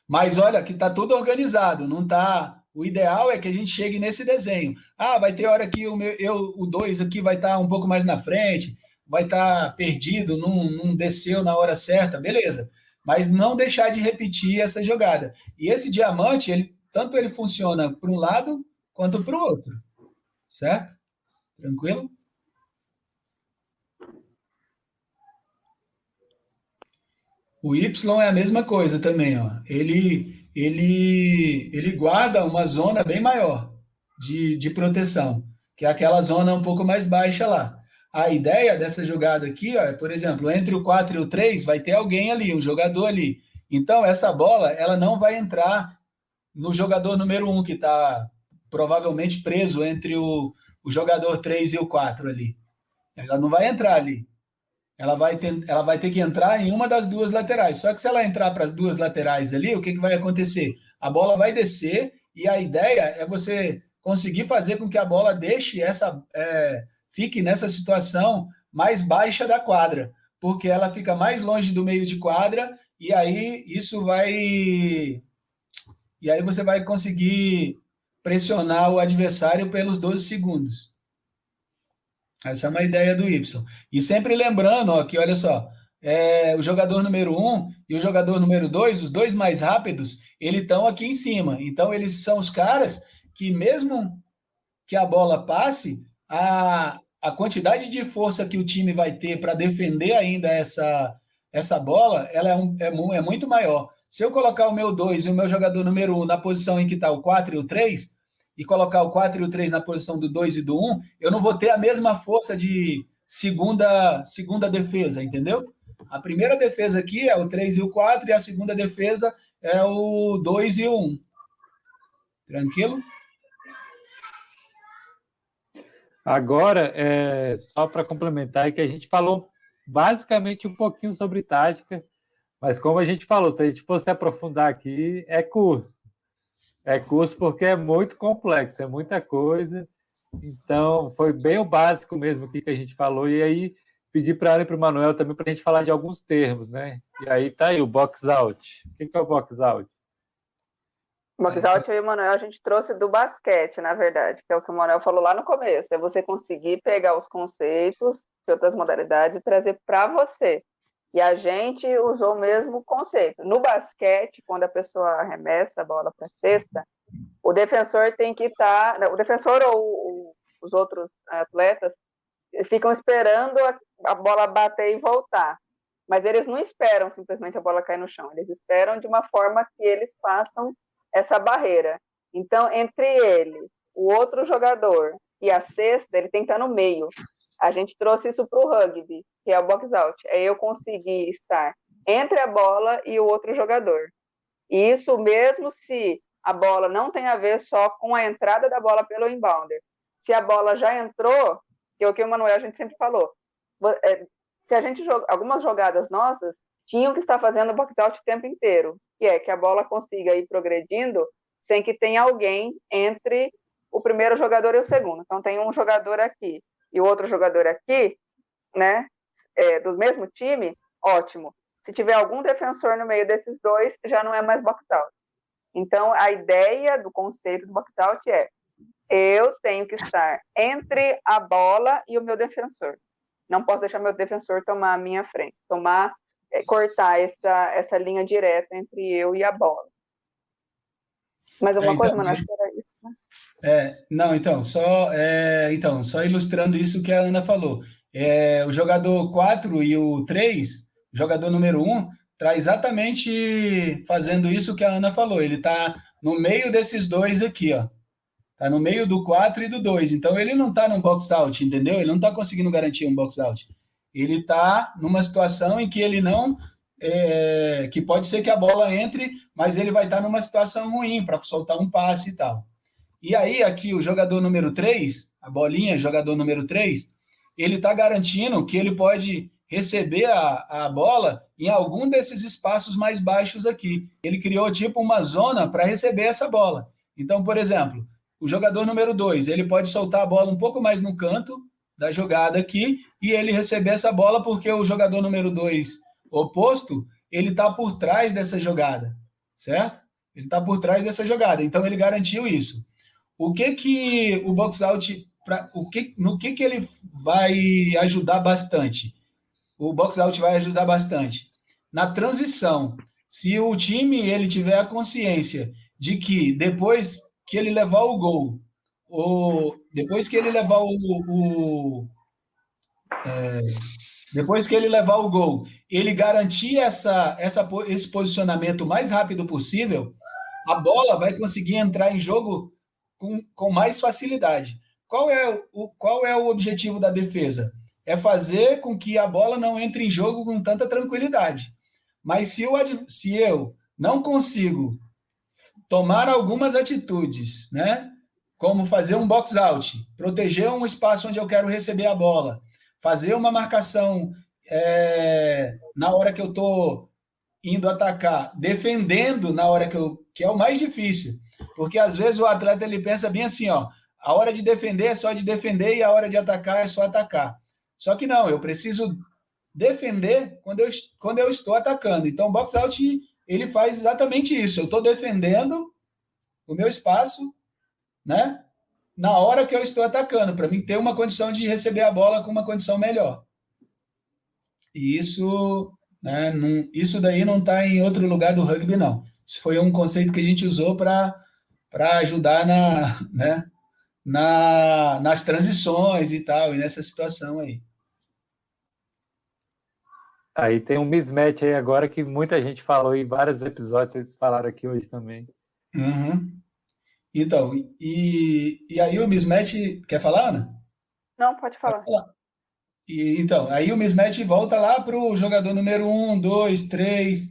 Speaker 3: Mas olha, que está tudo organizado, não está. O ideal é que a gente chegue nesse desenho. Ah, vai ter hora que o meu, eu, o 2 aqui vai estar tá um pouco mais na frente, vai estar tá perdido, não, não desceu na hora certa, beleza. Mas não deixar de repetir essa jogada. E esse diamante, ele tanto ele funciona para um lado quanto para o outro. Certo? Tranquilo? O Y é a mesma coisa também, ó. Ele, ele, ele guarda uma zona bem maior de, de proteção, que é aquela zona um pouco mais baixa lá a ideia dessa jogada aqui, ó, é, por exemplo, entre o 4 e o 3 vai ter alguém ali, um jogador ali. Então, essa bola, ela não vai entrar no jogador número 1, que está provavelmente preso entre o, o jogador 3 e o 4 ali. Ela não vai entrar ali. ela vai, ter, ela vai ter que entrar em uma das duas laterais. Só que se ela entrar para as duas laterais ali, o que, que vai acontecer? A bola vai descer e a ideia é você conseguir fazer com que a bola deixe essa. É, fique nessa situação mais baixa da quadra, porque ela fica mais longe do meio de quadra e aí isso vai. E aí você vai conseguir pressionar o adversário pelos 12 segundos. Essa é uma ideia do Y. E sempre lembrando ó, que, olha só, é, o jogador número 1 um e o jogador número 2, os dois mais rápidos, eles estão aqui em cima. Então, eles são os caras que, mesmo que a bola passe, a, a quantidade de força que o time vai ter para defender ainda essa, essa bola, ela é, um, é, é, muito maior. Se eu colocar o meu 2 e o meu jogador número 1 um na posição em que está o 4 e o 3, e colocar o 4 e o 3 na posição do 2 e do 1, eu não vou ter a mesma força de segunda, segunda defesa, entendeu? A primeira defesa aqui é o 3 e o 4, e a segunda defesa é o 2 e o 1. Tranquilo?
Speaker 1: Agora, é, só para complementar, é que a gente falou basicamente um pouquinho sobre tática, mas como a gente falou, se a gente fosse aprofundar aqui, é curso. É curso porque é muito complexo, é muita coisa. Então, foi bem o básico mesmo que a gente falou. E aí, pedi para ela e para o Manuel também para a gente falar de alguns termos, né? E aí tá aí o box out. O que é o box out?
Speaker 2: Box out eu e o Manuel a gente trouxe do basquete, na verdade, que é o que o Manuel falou lá no começo. É você conseguir pegar os conceitos de outras modalidades e trazer para você. E a gente usou o mesmo conceito. No basquete, quando a pessoa arremessa a bola para a cesta, o defensor tem que estar. Tá, o defensor ou os outros atletas ficam esperando a, a bola bater e voltar. Mas eles não esperam simplesmente a bola cair no chão. Eles esperam de uma forma que eles façam essa barreira. Então, entre ele, o outro jogador e a cesta, ele tem que estar no meio. A gente trouxe isso para o rugby, que é o box out. É eu conseguir estar entre a bola e o outro jogador. E isso mesmo se a bola não tem a ver só com a entrada da bola pelo inbounder. Se a bola já entrou, que é o que o Manuel a gente sempre falou, é, se a gente joga, algumas jogadas nossas tinham que estar fazendo box out o tempo inteiro, que é que a bola consiga ir progredindo sem que tenha alguém entre o primeiro jogador e o segundo. Então tem um jogador aqui e outro jogador aqui, né, é, do mesmo time, ótimo. Se tiver algum defensor no meio desses dois, já não é mais box-out. Então, a ideia do conceito do box-out é eu tenho que estar entre a bola e o meu defensor. Não posso deixar meu defensor tomar a minha frente, tomar, cortar essa, essa linha direta entre eu e a bola. Mais alguma é, coisa, então, Mano? Acho que era isso.
Speaker 3: É, não, então, só, é, então, só ilustrando isso que a Ana falou. É, o jogador 4 e o 3, o jogador número 1, está exatamente fazendo isso que a Ana falou. Ele está no meio desses dois aqui, ó. Está no meio do 4 e do 2. Então, ele não está num box out, entendeu? Ele não está conseguindo garantir um box out. Ele está numa situação em que ele não. É, que pode ser que a bola entre, mas ele vai estar tá numa situação ruim para soltar um passe e tal. E aí, aqui, o jogador número 3, a bolinha, jogador número 3, ele está garantindo que ele pode receber a, a bola em algum desses espaços mais baixos aqui. Ele criou tipo uma zona para receber essa bola. Então, por exemplo, o jogador número 2, ele pode soltar a bola um pouco mais no canto da jogada aqui e ele receber essa bola porque o jogador número 2 oposto, ele está por trás dessa jogada, certo? Ele está por trás dessa jogada. Então, ele garantiu isso. O que que o box out pra, o que, no que que ele vai ajudar bastante? O box out vai ajudar bastante na transição. Se o time ele tiver a consciência de que depois que ele levar o gol, ou depois que ele levar o, o é, depois que ele levar o gol, ele garantir essa, essa, esse posicionamento o mais rápido possível, a bola vai conseguir entrar em jogo com, com mais facilidade. Qual é, o, qual é o objetivo da defesa? É fazer com que a bola não entre em jogo com tanta tranquilidade. Mas se eu, se eu não consigo tomar algumas atitudes, né? Como fazer um box out, proteger um espaço onde eu quero receber a bola, fazer uma marcação é, na hora que eu estou indo atacar, defendendo na hora que eu. que é o mais difícil. Porque às vezes o atleta ele pensa bem assim, ó. A hora de defender é só de defender e a hora de atacar é só atacar. Só que não, eu preciso defender quando eu, quando eu estou atacando. Então, o box out ele faz exatamente isso. Eu estou defendendo o meu espaço, né? Na hora que eu estou atacando, para mim ter uma condição de receber a bola com uma condição melhor. E isso, né, não, isso daí não está em outro lugar do rugby, não. Isso foi um conceito que a gente usou para ajudar na, né, na, nas transições e tal, e nessa situação aí.
Speaker 1: Aí tem um mismatch aí agora que muita gente falou em vários episódios, vocês falaram aqui hoje também.
Speaker 3: Uhum. Então, e, e aí o mismatch. Quer falar, Ana?
Speaker 2: Não, pode falar. falar.
Speaker 3: E, então, aí o mismatch volta lá para o jogador número um, dois, três,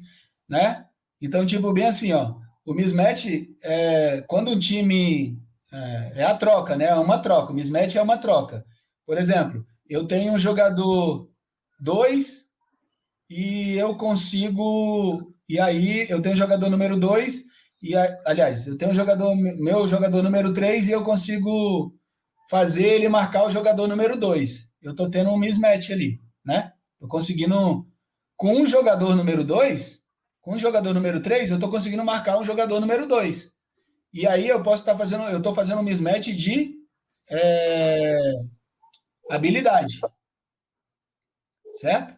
Speaker 3: né? Então, tipo, bem assim, ó. O mismatch, é, quando um time. É, é a troca, né? É uma troca. O mismatch é uma troca. Por exemplo, eu tenho um jogador 2 e eu consigo. E aí eu tenho o jogador número 2, e aliás, eu tenho o jogador, meu jogador número 3 e eu consigo fazer ele marcar o jogador número 2. Eu estou tendo um mismatch ali, né? Estou conseguindo. Com o jogador número 2, com o jogador número 3, eu estou conseguindo marcar o jogador número 2. E aí eu posso estar tá fazendo, eu estou fazendo um mismatch de é, habilidade. Certo?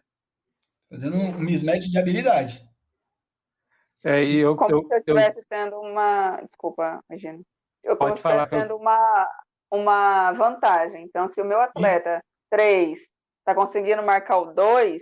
Speaker 3: Fazendo um mismatch de habilidade.
Speaker 2: É, e eu, como eu, se eu estivesse eu... tendo uma. Desculpa, Regina. Eu como se estivesse tendo uma, uma vantagem. Então, se o meu atleta 3 está conseguindo marcar o 2,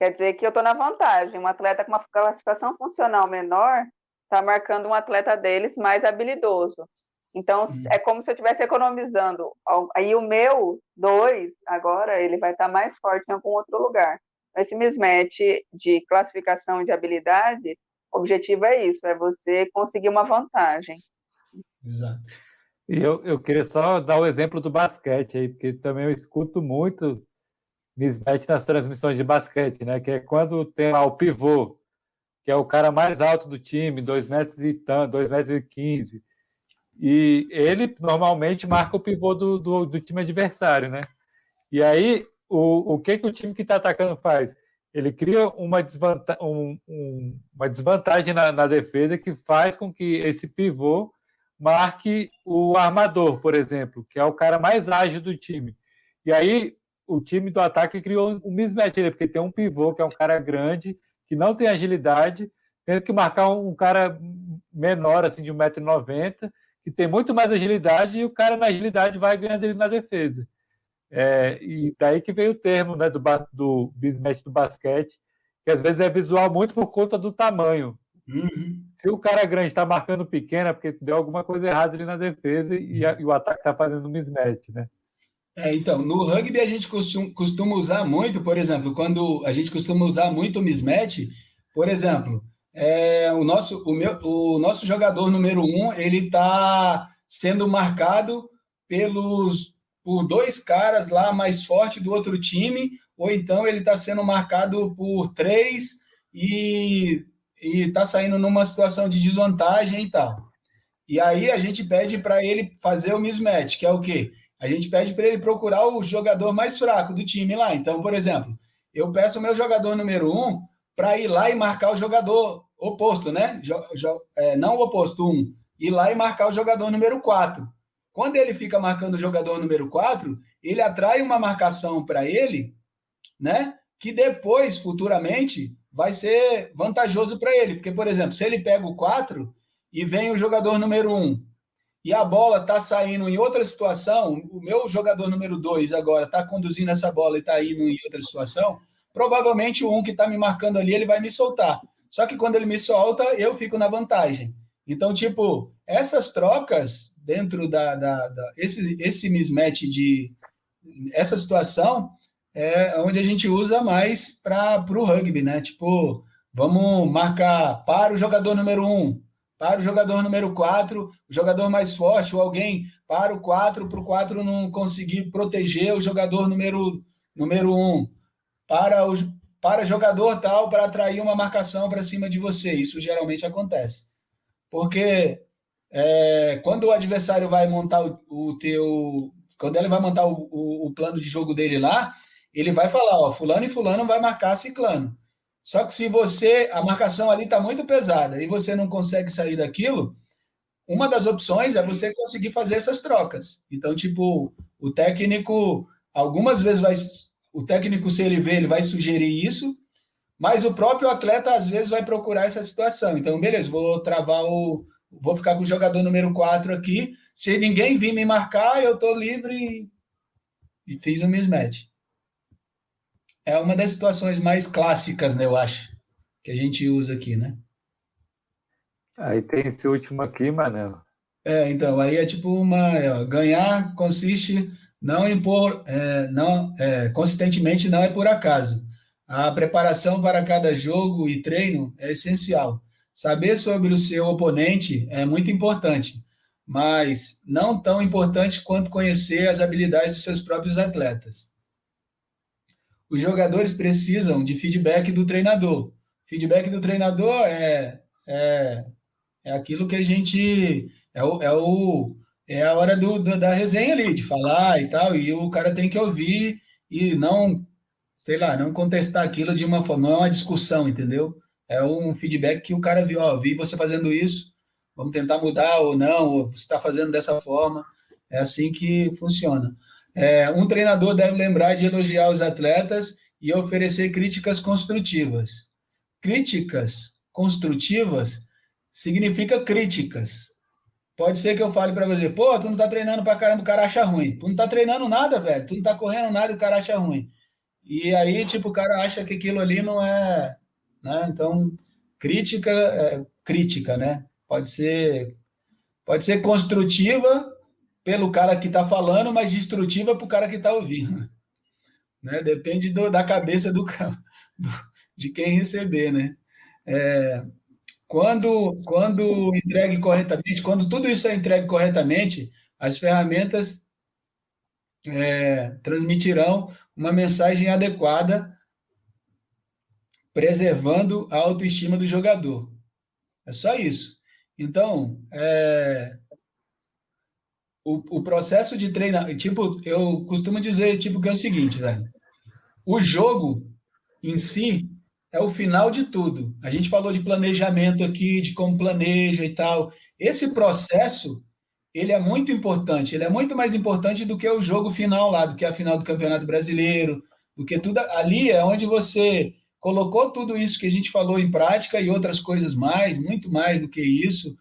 Speaker 2: quer dizer que eu estou na vantagem. Um atleta com uma classificação funcional menor está marcando um atleta deles mais habilidoso. Então, hum. é como se eu estivesse economizando. Aí o meu 2, agora, ele vai estar tá mais forte em algum outro lugar. Esse mismatch de classificação e de habilidade, o objetivo é isso, é você conseguir uma vantagem.
Speaker 3: Exato.
Speaker 1: E eu, eu queria só dar o exemplo do basquete aí, porque também eu escuto muito mismatch nas transmissões de basquete, né? Que é quando tem lá o pivô, que é o cara mais alto do time, 2 metros e tanto, 2 metros e 15. E ele normalmente marca o pivô do, do, do time adversário, né? E aí o, o que, que o time que está atacando faz? Ele cria uma, desvanta um, um, uma desvantagem na, na, defesa que faz com que esse pivô marque o armador, por exemplo, que é o cara mais ágil do time. E aí o time do ataque criou um mismatch, né? porque tem um pivô que é um cara grande, que não tem agilidade, tendo que marcar um cara menor, assim, de 1,90m, que tem muito mais agilidade, e o cara na agilidade vai ganhando ele na defesa. É, e daí que veio o termo né, do, do business do basquete, que às vezes é visual muito por conta do tamanho. Uhum. Se o cara grande está marcando pequeno, é porque deu alguma coisa errada ali na defesa e, a, e o ataque está fazendo mismatch, né?
Speaker 3: É, então, no rugby a gente costuma, costuma, usar muito, por exemplo, quando a gente costuma usar muito o mismatch, por exemplo, é, o, nosso, o, meu, o nosso jogador número um, ele está sendo marcado pelos por dois caras lá mais forte do outro time, ou então ele está sendo marcado por três e está saindo numa situação de desvantagem e tal. E aí a gente pede para ele fazer o mismatch, que é o quê? A gente pede para ele procurar o jogador mais fraco do time lá. Então, por exemplo, eu peço o meu jogador número um para ir lá e marcar o jogador oposto, né? Jo, jo, é, não o oposto, um. Ir lá e marcar o jogador número quatro. Quando ele fica marcando o jogador número 4, ele atrai uma marcação para ele, né? Que depois, futuramente, vai ser vantajoso para ele. Porque, por exemplo, se ele pega o 4 e vem o jogador número 1 e a bola está saindo em outra situação, o meu jogador número 2 agora está conduzindo essa bola e está indo em outra situação, provavelmente o 1 que está me marcando ali, ele vai me soltar. Só que quando ele me solta, eu fico na vantagem. Então, tipo, essas trocas dentro da, da, da, esse, esse mismatch de essa situação é onde a gente usa mais para o rugby, né? Tipo, vamos marcar para o jogador número um, para o jogador número quatro, o jogador mais forte, ou alguém para o quatro, para o quatro não conseguir proteger o jogador número, número um. para o para jogador tal para atrair uma marcação para cima de você. Isso geralmente acontece. Porque é, quando o adversário vai montar o, o, teu. Quando ele vai montar o, o, o, plano de jogo dele lá, ele vai falar: ó, Fulano e Fulano vai marcar Ciclano. Só que se você. A marcação ali está muito pesada e você não consegue sair daquilo, uma das opções é você conseguir fazer essas trocas. Então, tipo, o técnico, algumas vezes vai. O técnico, se ele vê, ele vai sugerir isso, mas o próprio atleta, às vezes, vai procurar essa situação. Então, beleza, vou travar o, vou ficar com o jogador número 4 aqui. Se ninguém vir me marcar, eu estou livre e fiz um mismatch. É uma das situações mais clássicas, né, eu acho, que a gente usa aqui, né?
Speaker 1: Aí tem esse último aqui, Manelo.
Speaker 3: É, então, aí é tipo uma. É, ganhar consiste não impor, é, não, é, consistentemente não é por acaso. A preparação para cada jogo e treino é essencial. Saber sobre o seu oponente é muito importante, mas não tão importante quanto conhecer as habilidades dos seus próprios atletas. Os jogadores precisam de feedback do treinador. Feedback do treinador é, é, é aquilo que a gente. É, o, é, o, é a hora do, do, da resenha ali, de falar e tal, e o cara tem que ouvir e não, sei lá, não contestar aquilo de uma forma, não é uma discussão, entendeu? é um feedback que o cara viu, ó, vi você fazendo isso, vamos tentar mudar ou não, ou você está fazendo dessa forma. É assim que funciona. É, um treinador deve lembrar de elogiar os atletas e oferecer críticas construtivas. Críticas construtivas significa críticas. Pode ser que eu fale para você, pô, tu não tá treinando para caramba, o cara acha ruim. Tu não tá treinando nada, velho. Tu não tá correndo nada o cara acha ruim. E aí, tipo, o cara acha que aquilo ali não é né? Então, crítica, é, crítica, né? Pode ser, pode ser construtiva pelo cara que está falando, mas destrutiva para o cara que está ouvindo. Né? Depende do, da cabeça do, do, de quem receber, né? É, quando, quando entregue corretamente, quando tudo isso é entregue corretamente, as ferramentas é, transmitirão uma mensagem adequada preservando a autoestima do jogador. É só isso. Então, é, o, o processo de treinar, tipo, eu costumo dizer tipo que é o seguinte, velho. O jogo em si é o final de tudo. A gente falou de planejamento aqui, de como planeja e tal. Esse processo, ele é muito importante. Ele é muito mais importante do que o jogo final lá, do que a final do Campeonato Brasileiro, do que tudo ali é onde você colocou tudo isso que a gente falou em prática e outras coisas mais, muito mais do que isso,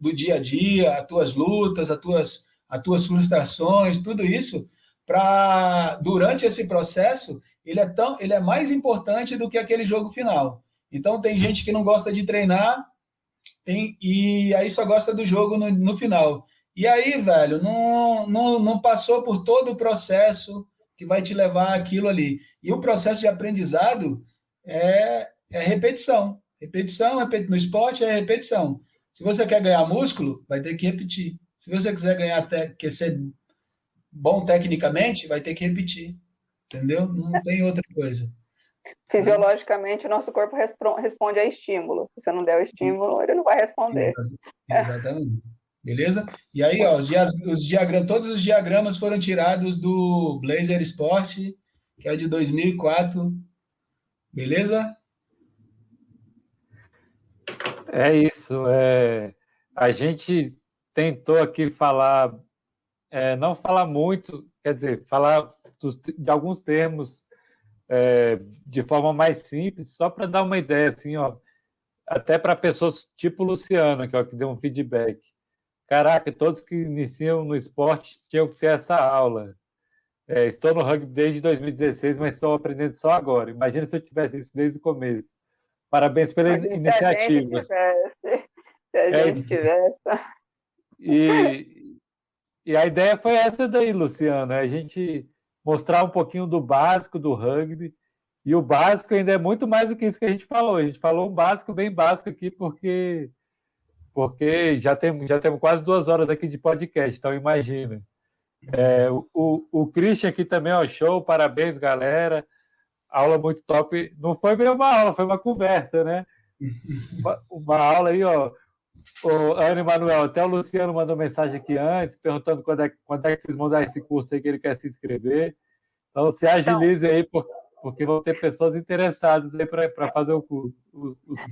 Speaker 3: do dia a dia, as tuas lutas, as tuas, as tuas frustrações, tudo isso, para durante esse processo, ele é tão, ele é mais importante do que aquele jogo final. Então tem gente que não gosta de treinar, tem, e aí só gosta do jogo no, no final. E aí, velho, não, não, não passou por todo o processo que vai te levar aquilo ali. E o processo de aprendizado, é, é repetição. Repetição, repetição. No esporte é repetição. Se você quer ganhar músculo, vai ter que repetir. Se você quiser ganhar quer ser bom tecnicamente, vai ter que repetir. Entendeu? Não tem outra coisa.
Speaker 2: Fisiologicamente, o nosso corpo responde a estímulo. Se você não der o estímulo, ele não vai responder.
Speaker 3: Exatamente. Beleza? E aí, ó, os, os diagramas, todos os diagramas foram tirados do Blazer Sport, que é de 2004, Beleza?
Speaker 1: É isso. É, a gente tentou aqui falar, é, não falar muito, quer dizer, falar dos, de alguns termos é, de forma mais simples, só para dar uma ideia, assim, ó, até para pessoas tipo Luciano, que, ó, que deu um feedback. Caraca, todos que iniciam no esporte tinham que ter essa aula. É, estou no rugby desde 2016, mas estou aprendendo só agora. Imagina se eu tivesse isso desde o começo. Parabéns pela mas iniciativa.
Speaker 2: Se a gente tivesse. Se a é, gente tivesse.
Speaker 1: E, e a ideia foi essa daí, Luciano, é a gente mostrar um pouquinho do básico do rugby. E o básico ainda é muito mais do que isso que a gente falou. A gente falou um básico bem básico aqui, porque porque já temos já temos quase duas horas aqui de podcast, então imagina. É, o, o Christian aqui também, ó, show, parabéns, galera. aula muito top. Não foi bem uma aula, foi uma conversa, né? Uma, uma aula aí, ó. O Ana Emanuel, até o Luciano mandou mensagem aqui antes, perguntando quando é, quando é que vocês vão dar esse curso aí que ele quer se inscrever. Então, se agilize então, aí, porque vão ter pessoas interessadas aí para fazer o curso.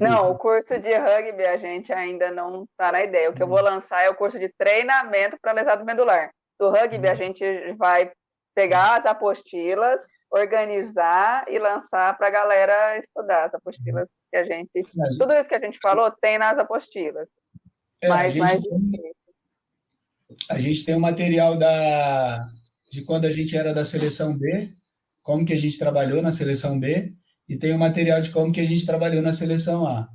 Speaker 2: Não, o curso de rugby a gente ainda não está na ideia. O que eu vou lançar é o curso de treinamento para lesado medular. Do rugby, a uhum. gente vai pegar as apostilas, organizar e lançar para a galera estudar as apostilas que a gente. Tudo isso que a gente falou tem nas apostilas.
Speaker 3: É, mas, a, gente mais tem, a gente tem o material da, de quando a gente era da seleção B, como que a gente trabalhou na seleção B, e tem o material de como que a gente trabalhou na seleção A.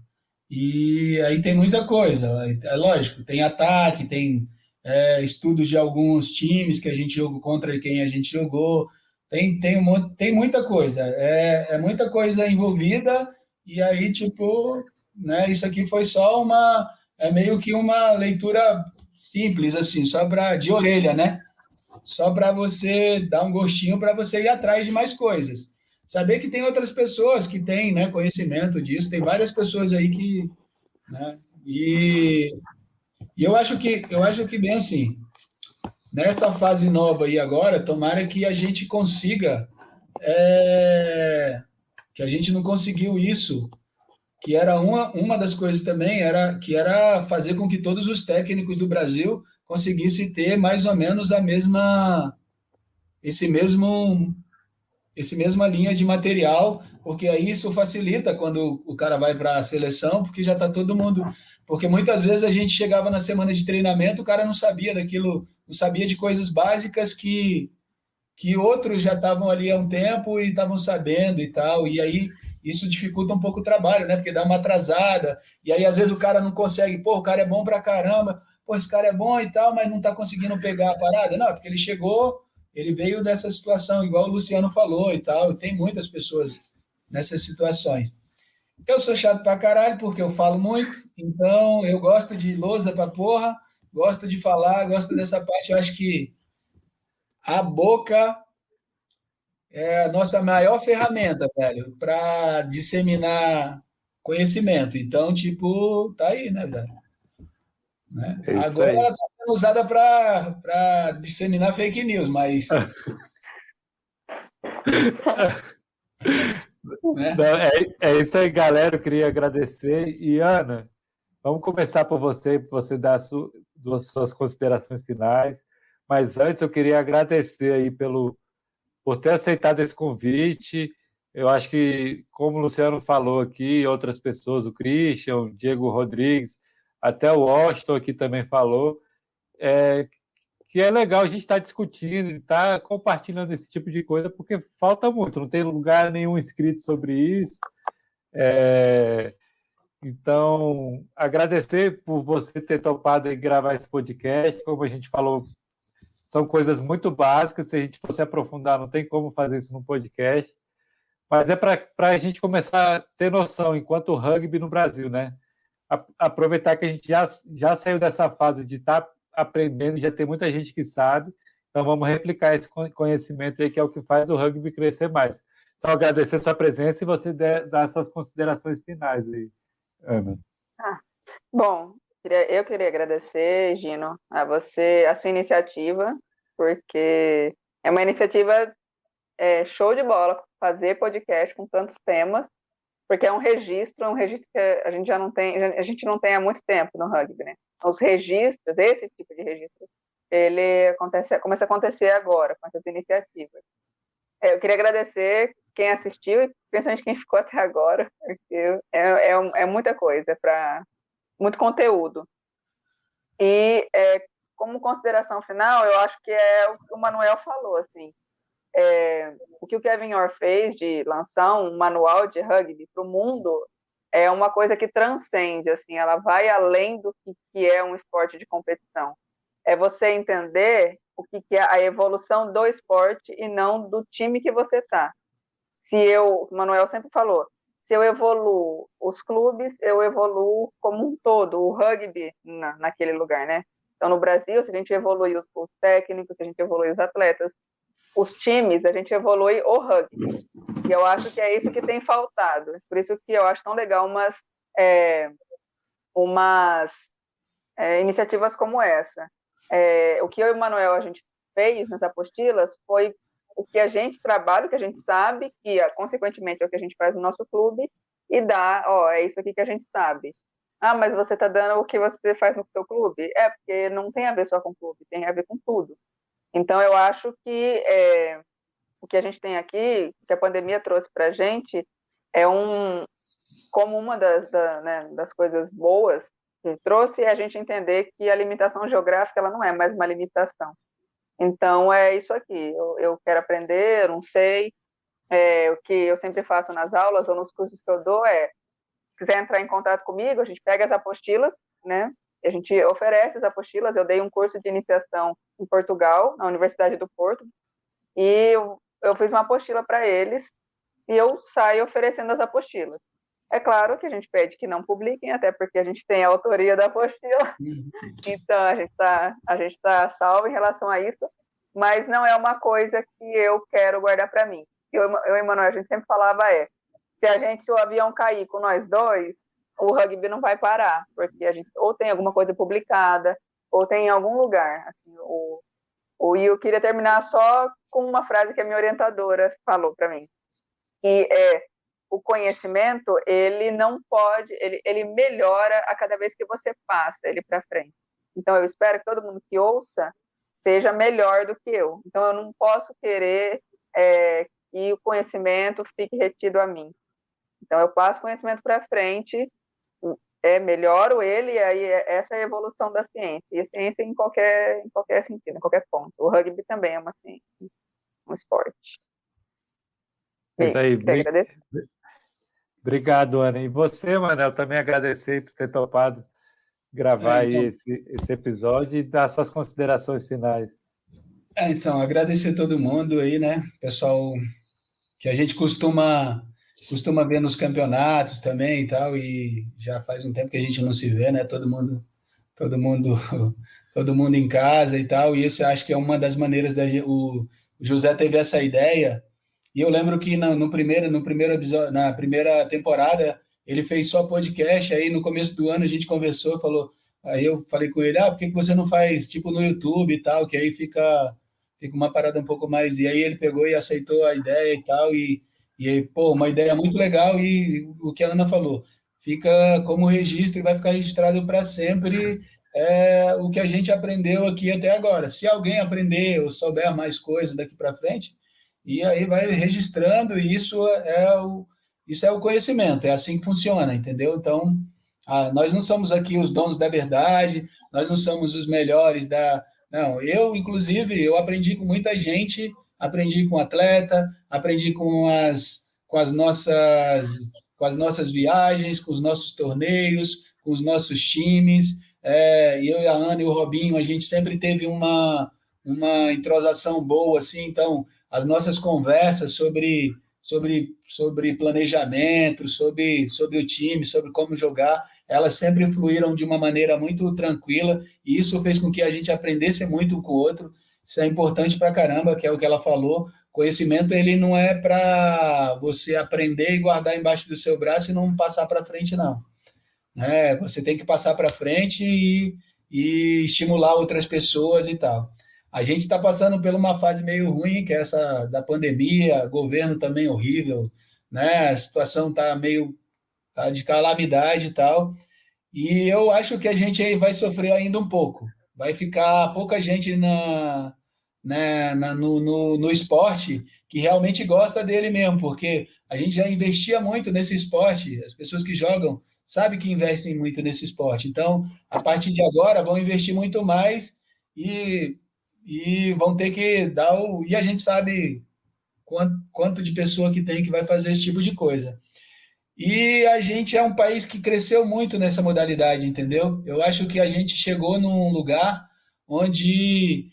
Speaker 3: E aí tem muita coisa, é lógico, tem ataque, tem é, estudos de alguns times que a gente jogou contra quem a gente jogou, tem, tem, um, tem muita coisa, é, é muita coisa envolvida, e aí, tipo, né, isso aqui foi só uma, é meio que uma leitura simples, assim, só pra, de orelha, né? Só para você dar um gostinho para você ir atrás de mais coisas. Saber que tem outras pessoas que têm né, conhecimento disso, tem várias pessoas aí que. Né, e, e eu acho que eu acho que bem assim, nessa fase nova aí agora, tomara que a gente consiga. É, que a gente não conseguiu isso, que era uma, uma das coisas também, era que era fazer com que todos os técnicos do Brasil conseguissem ter mais ou menos a mesma esse mesmo esse mesma linha de material, porque aí isso facilita quando o cara vai para a seleção, porque já está todo mundo. Porque muitas vezes a gente chegava na semana de treinamento, o cara não sabia daquilo, não sabia de coisas básicas que, que outros já estavam ali há um tempo e estavam sabendo e tal. E aí isso dificulta um pouco o trabalho, né? Porque dá uma atrasada. E aí às vezes o cara não consegue, pô, o cara é bom pra caramba, pô, esse cara é bom e tal, mas não está conseguindo pegar a parada. Não, porque ele chegou ele veio dessa situação, igual o Luciano falou e tal. Tem muitas pessoas nessas situações. Eu sou chato pra caralho porque eu falo muito, então eu gosto de lousa pra porra, gosto de falar, gosto dessa parte. Eu acho que a boca é a nossa maior ferramenta, velho, para disseminar conhecimento. Então, tipo, tá aí, né, velho? Né? É Agora ela está sendo usada para disseminar fake news, mas.
Speaker 1: né? Não, é, é isso aí, galera. Eu queria agradecer. E, Ana, vamos começar por você, para você dar su, suas considerações finais. Mas antes eu queria agradecer aí pelo, por ter aceitado esse convite. Eu acho que, como o Luciano falou aqui, outras pessoas, o Christian, o Diego Rodrigues, até o Washington aqui também falou, é, que é legal a gente estar tá discutindo, estar tá compartilhando esse tipo de coisa, porque falta muito, não tem lugar nenhum escrito sobre isso. É, então, agradecer por você ter topado em gravar esse podcast. Como a gente falou, são coisas muito básicas. Se a gente fosse aprofundar, não tem como fazer isso num podcast. Mas é para a gente começar a ter noção enquanto rugby no Brasil, né? Aproveitar que a gente já, já saiu dessa fase de estar tá aprendendo, já tem muita gente que sabe, então vamos replicar esse conhecimento aí, que é o que faz o rugby crescer mais. Então, agradecer sua presença e você dar suas considerações finais aí, Ana.
Speaker 2: Ah, bom, eu queria agradecer, Gino, a você, a sua iniciativa, porque é uma iniciativa é, show de bola fazer podcast com tantos temas porque é um registro, é um registro que a gente já não tem, a gente não tem há muito tempo no rugby, né? Os registros, esse tipo de registro, ele acontece, começa a acontecer agora com essas iniciativas. É, eu queria agradecer quem assistiu e principalmente quem ficou até agora, porque é, é, é muita coisa, para muito conteúdo. E é, como consideração final, eu acho que é o que o Manuel falou, assim, é, o que o Kevin Orr fez de lançar um manual de rugby para o mundo é uma coisa que transcende, assim, ela vai além do que, que é um esporte de competição. É você entender o que, que é a evolução do esporte e não do time que você está. Se eu, o Manuel sempre falou, se eu evoluo os clubes, eu evoluo como um todo, o rugby na, naquele lugar, né? Então, no Brasil, se a gente evolui os, os técnicos, se a gente evolui os atletas, os times, a gente evolui o rugby. E eu acho que é isso que tem faltado. Por isso que eu acho tão legal umas, é, umas é, iniciativas como essa. É, o que eu e o Manuel a gente fez nas apostilas foi o que a gente trabalha, o que a gente sabe, que consequentemente é o que a gente faz no nosso clube, e dá, ó, é isso aqui que a gente sabe. Ah, mas você está dando o que você faz no seu clube? É, porque não tem a ver só com o clube, tem a ver com tudo. Então, eu acho que é, o que a gente tem aqui, que a pandemia trouxe para a gente, é um, como uma das, da, né, das coisas boas que trouxe é a gente entender que a limitação geográfica ela não é mais uma limitação. Então, é isso aqui. Eu, eu quero aprender, eu não sei. É, o que eu sempre faço nas aulas ou nos cursos que eu dou é quiser entrar em contato comigo, a gente pega as apostilas, né? A gente oferece as apostilas. Eu dei um curso de iniciação em Portugal, na Universidade do Porto, e eu, eu fiz uma apostila para eles e eu saio oferecendo as apostilas. É claro que a gente pede que não publiquem, até porque a gente tem a autoria da apostila, uhum. então a gente está tá salvo em relação a isso, mas não é uma coisa que eu quero guardar para mim. Eu, eu e Manuel, a gente sempre falava é, se a gente, se o avião cair com nós dois, o rugby não vai parar, porque a gente ou tem alguma coisa publicada, ou tem em algum lugar. Assim, o, o, e eu queria terminar só com uma frase que a minha orientadora falou para mim, que é o conhecimento ele não pode, ele, ele melhora a cada vez que você passa ele para frente. Então eu espero que todo mundo que ouça seja melhor do que eu. Então eu não posso querer é, que o conhecimento fique retido a mim. Então, eu passo conhecimento para frente, é, melhoro ele, e aí é, essa é a evolução da ciência. E a ciência em qualquer, em qualquer sentido, em qualquer ponto. O rugby também é uma ciência, um esporte.
Speaker 1: Isso aí, bem, Obrigado, Ana. E você, Manel, também agradecer por ter topado gravar é, então... esse, esse episódio e dar suas considerações finais.
Speaker 3: É, então, agradecer a todo mundo aí, né? Pessoal que a gente costuma costuma ver nos campeonatos também e tal, e já faz um tempo que a gente não se vê, né? Todo mundo, todo mundo, todo mundo em casa e tal, e isso acho que é uma das maneiras da o, o José teve essa ideia. E eu lembro que no, no primeiro, no primeiro episódio, na primeira temporada, ele fez só podcast, aí no começo do ano a gente conversou, falou, aí eu falei com ele, ah, por que você não faz tipo no YouTube e tal, que aí fica fica uma parada um pouco mais. E aí ele pegou e aceitou a ideia e tal, e e aí, pô, uma ideia muito legal e o que a Ana falou, fica como registro e vai ficar registrado para sempre é, o que a gente aprendeu aqui até agora. Se alguém aprender ou souber mais coisas daqui para frente, e aí vai registrando, e isso é o, isso é o conhecimento, é assim que funciona, entendeu? Então, ah, nós não somos aqui os donos da verdade, nós não somos os melhores da. Não, eu, inclusive, eu aprendi com muita gente aprendi com o atleta, aprendi com as, com as nossas com as nossas viagens, com os nossos torneios, com os nossos times. É, eu e a Ana e o Robinho, a gente sempre teve uma, uma entrosação boa, assim, então as nossas conversas sobre, sobre, sobre planejamento, sobre, sobre o time, sobre como jogar, elas sempre fluíram de uma maneira muito tranquila, e isso fez com que a gente aprendesse muito um com o outro, isso é importante para caramba, que é o que ela falou. Conhecimento ele não é para você aprender e guardar embaixo do seu braço e não passar para frente, não. É, você tem que passar para frente e, e estimular outras pessoas e tal. A gente está passando por uma fase meio ruim, que é essa da pandemia, governo também horrível, né? A situação está meio tá de calamidade e tal. E eu acho que a gente vai sofrer ainda um pouco. Vai ficar pouca gente na, né, na, no, no, no esporte que realmente gosta dele mesmo, porque a gente já investia muito nesse esporte, as pessoas que jogam sabem que investem muito nesse esporte. Então, a partir de agora, vão investir muito mais e, e vão ter que dar o. E a gente sabe quanto, quanto de pessoa que tem que vai fazer esse tipo de coisa. E a gente é um país que cresceu muito nessa modalidade, entendeu? Eu acho que a gente chegou num lugar onde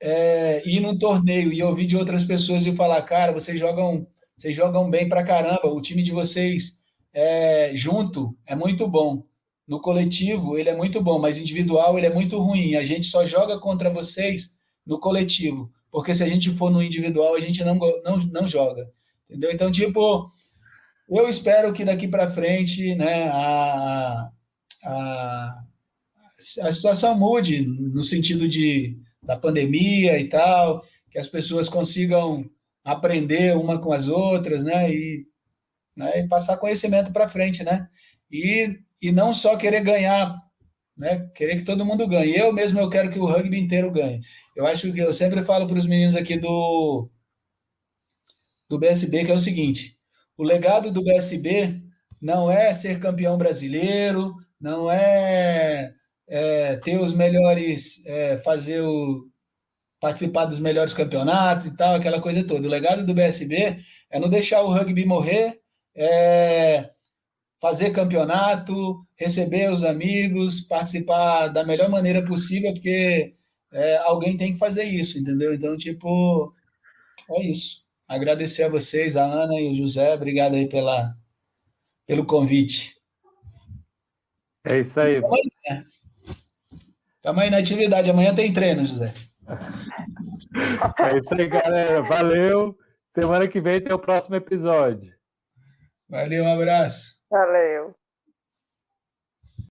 Speaker 3: é, ir num torneio e ouvir de outras pessoas e falar, cara, vocês jogam, vocês jogam bem pra caramba, o time de vocês é, junto é muito bom. No coletivo ele é muito bom, mas individual ele é muito ruim. A gente só joga contra vocês no coletivo. porque se a gente for no individual, a gente não, não, não joga. Entendeu? Então, tipo, eu espero que daqui para frente né, a, a, a situação mude no sentido de, da pandemia e tal, que as pessoas consigam aprender uma com as outras, né? E, né, e passar conhecimento para frente, né? E, e não só querer ganhar, né? Querer que todo mundo ganhe. Eu mesmo eu quero que o rugby inteiro ganhe. Eu acho que eu sempre falo para os meninos aqui do do BSB que é o seguinte: o legado do BSB não é ser campeão brasileiro, não é, é ter os melhores, é, fazer o participar dos melhores campeonatos e tal, aquela coisa toda. O legado do BSB é não deixar o rugby morrer, é fazer campeonato, receber os amigos, participar da melhor maneira possível, porque é, alguém tem que fazer isso, entendeu? Então, tipo, é isso. Agradecer a vocês, a Ana e o José, obrigado aí pela, pelo convite.
Speaker 1: É isso aí.
Speaker 3: Estamos aí na atividade. Amanhã tem treino, José.
Speaker 1: É isso aí, galera. Valeu. Semana que vem tem o próximo episódio.
Speaker 3: Valeu, um abraço.
Speaker 2: Valeu.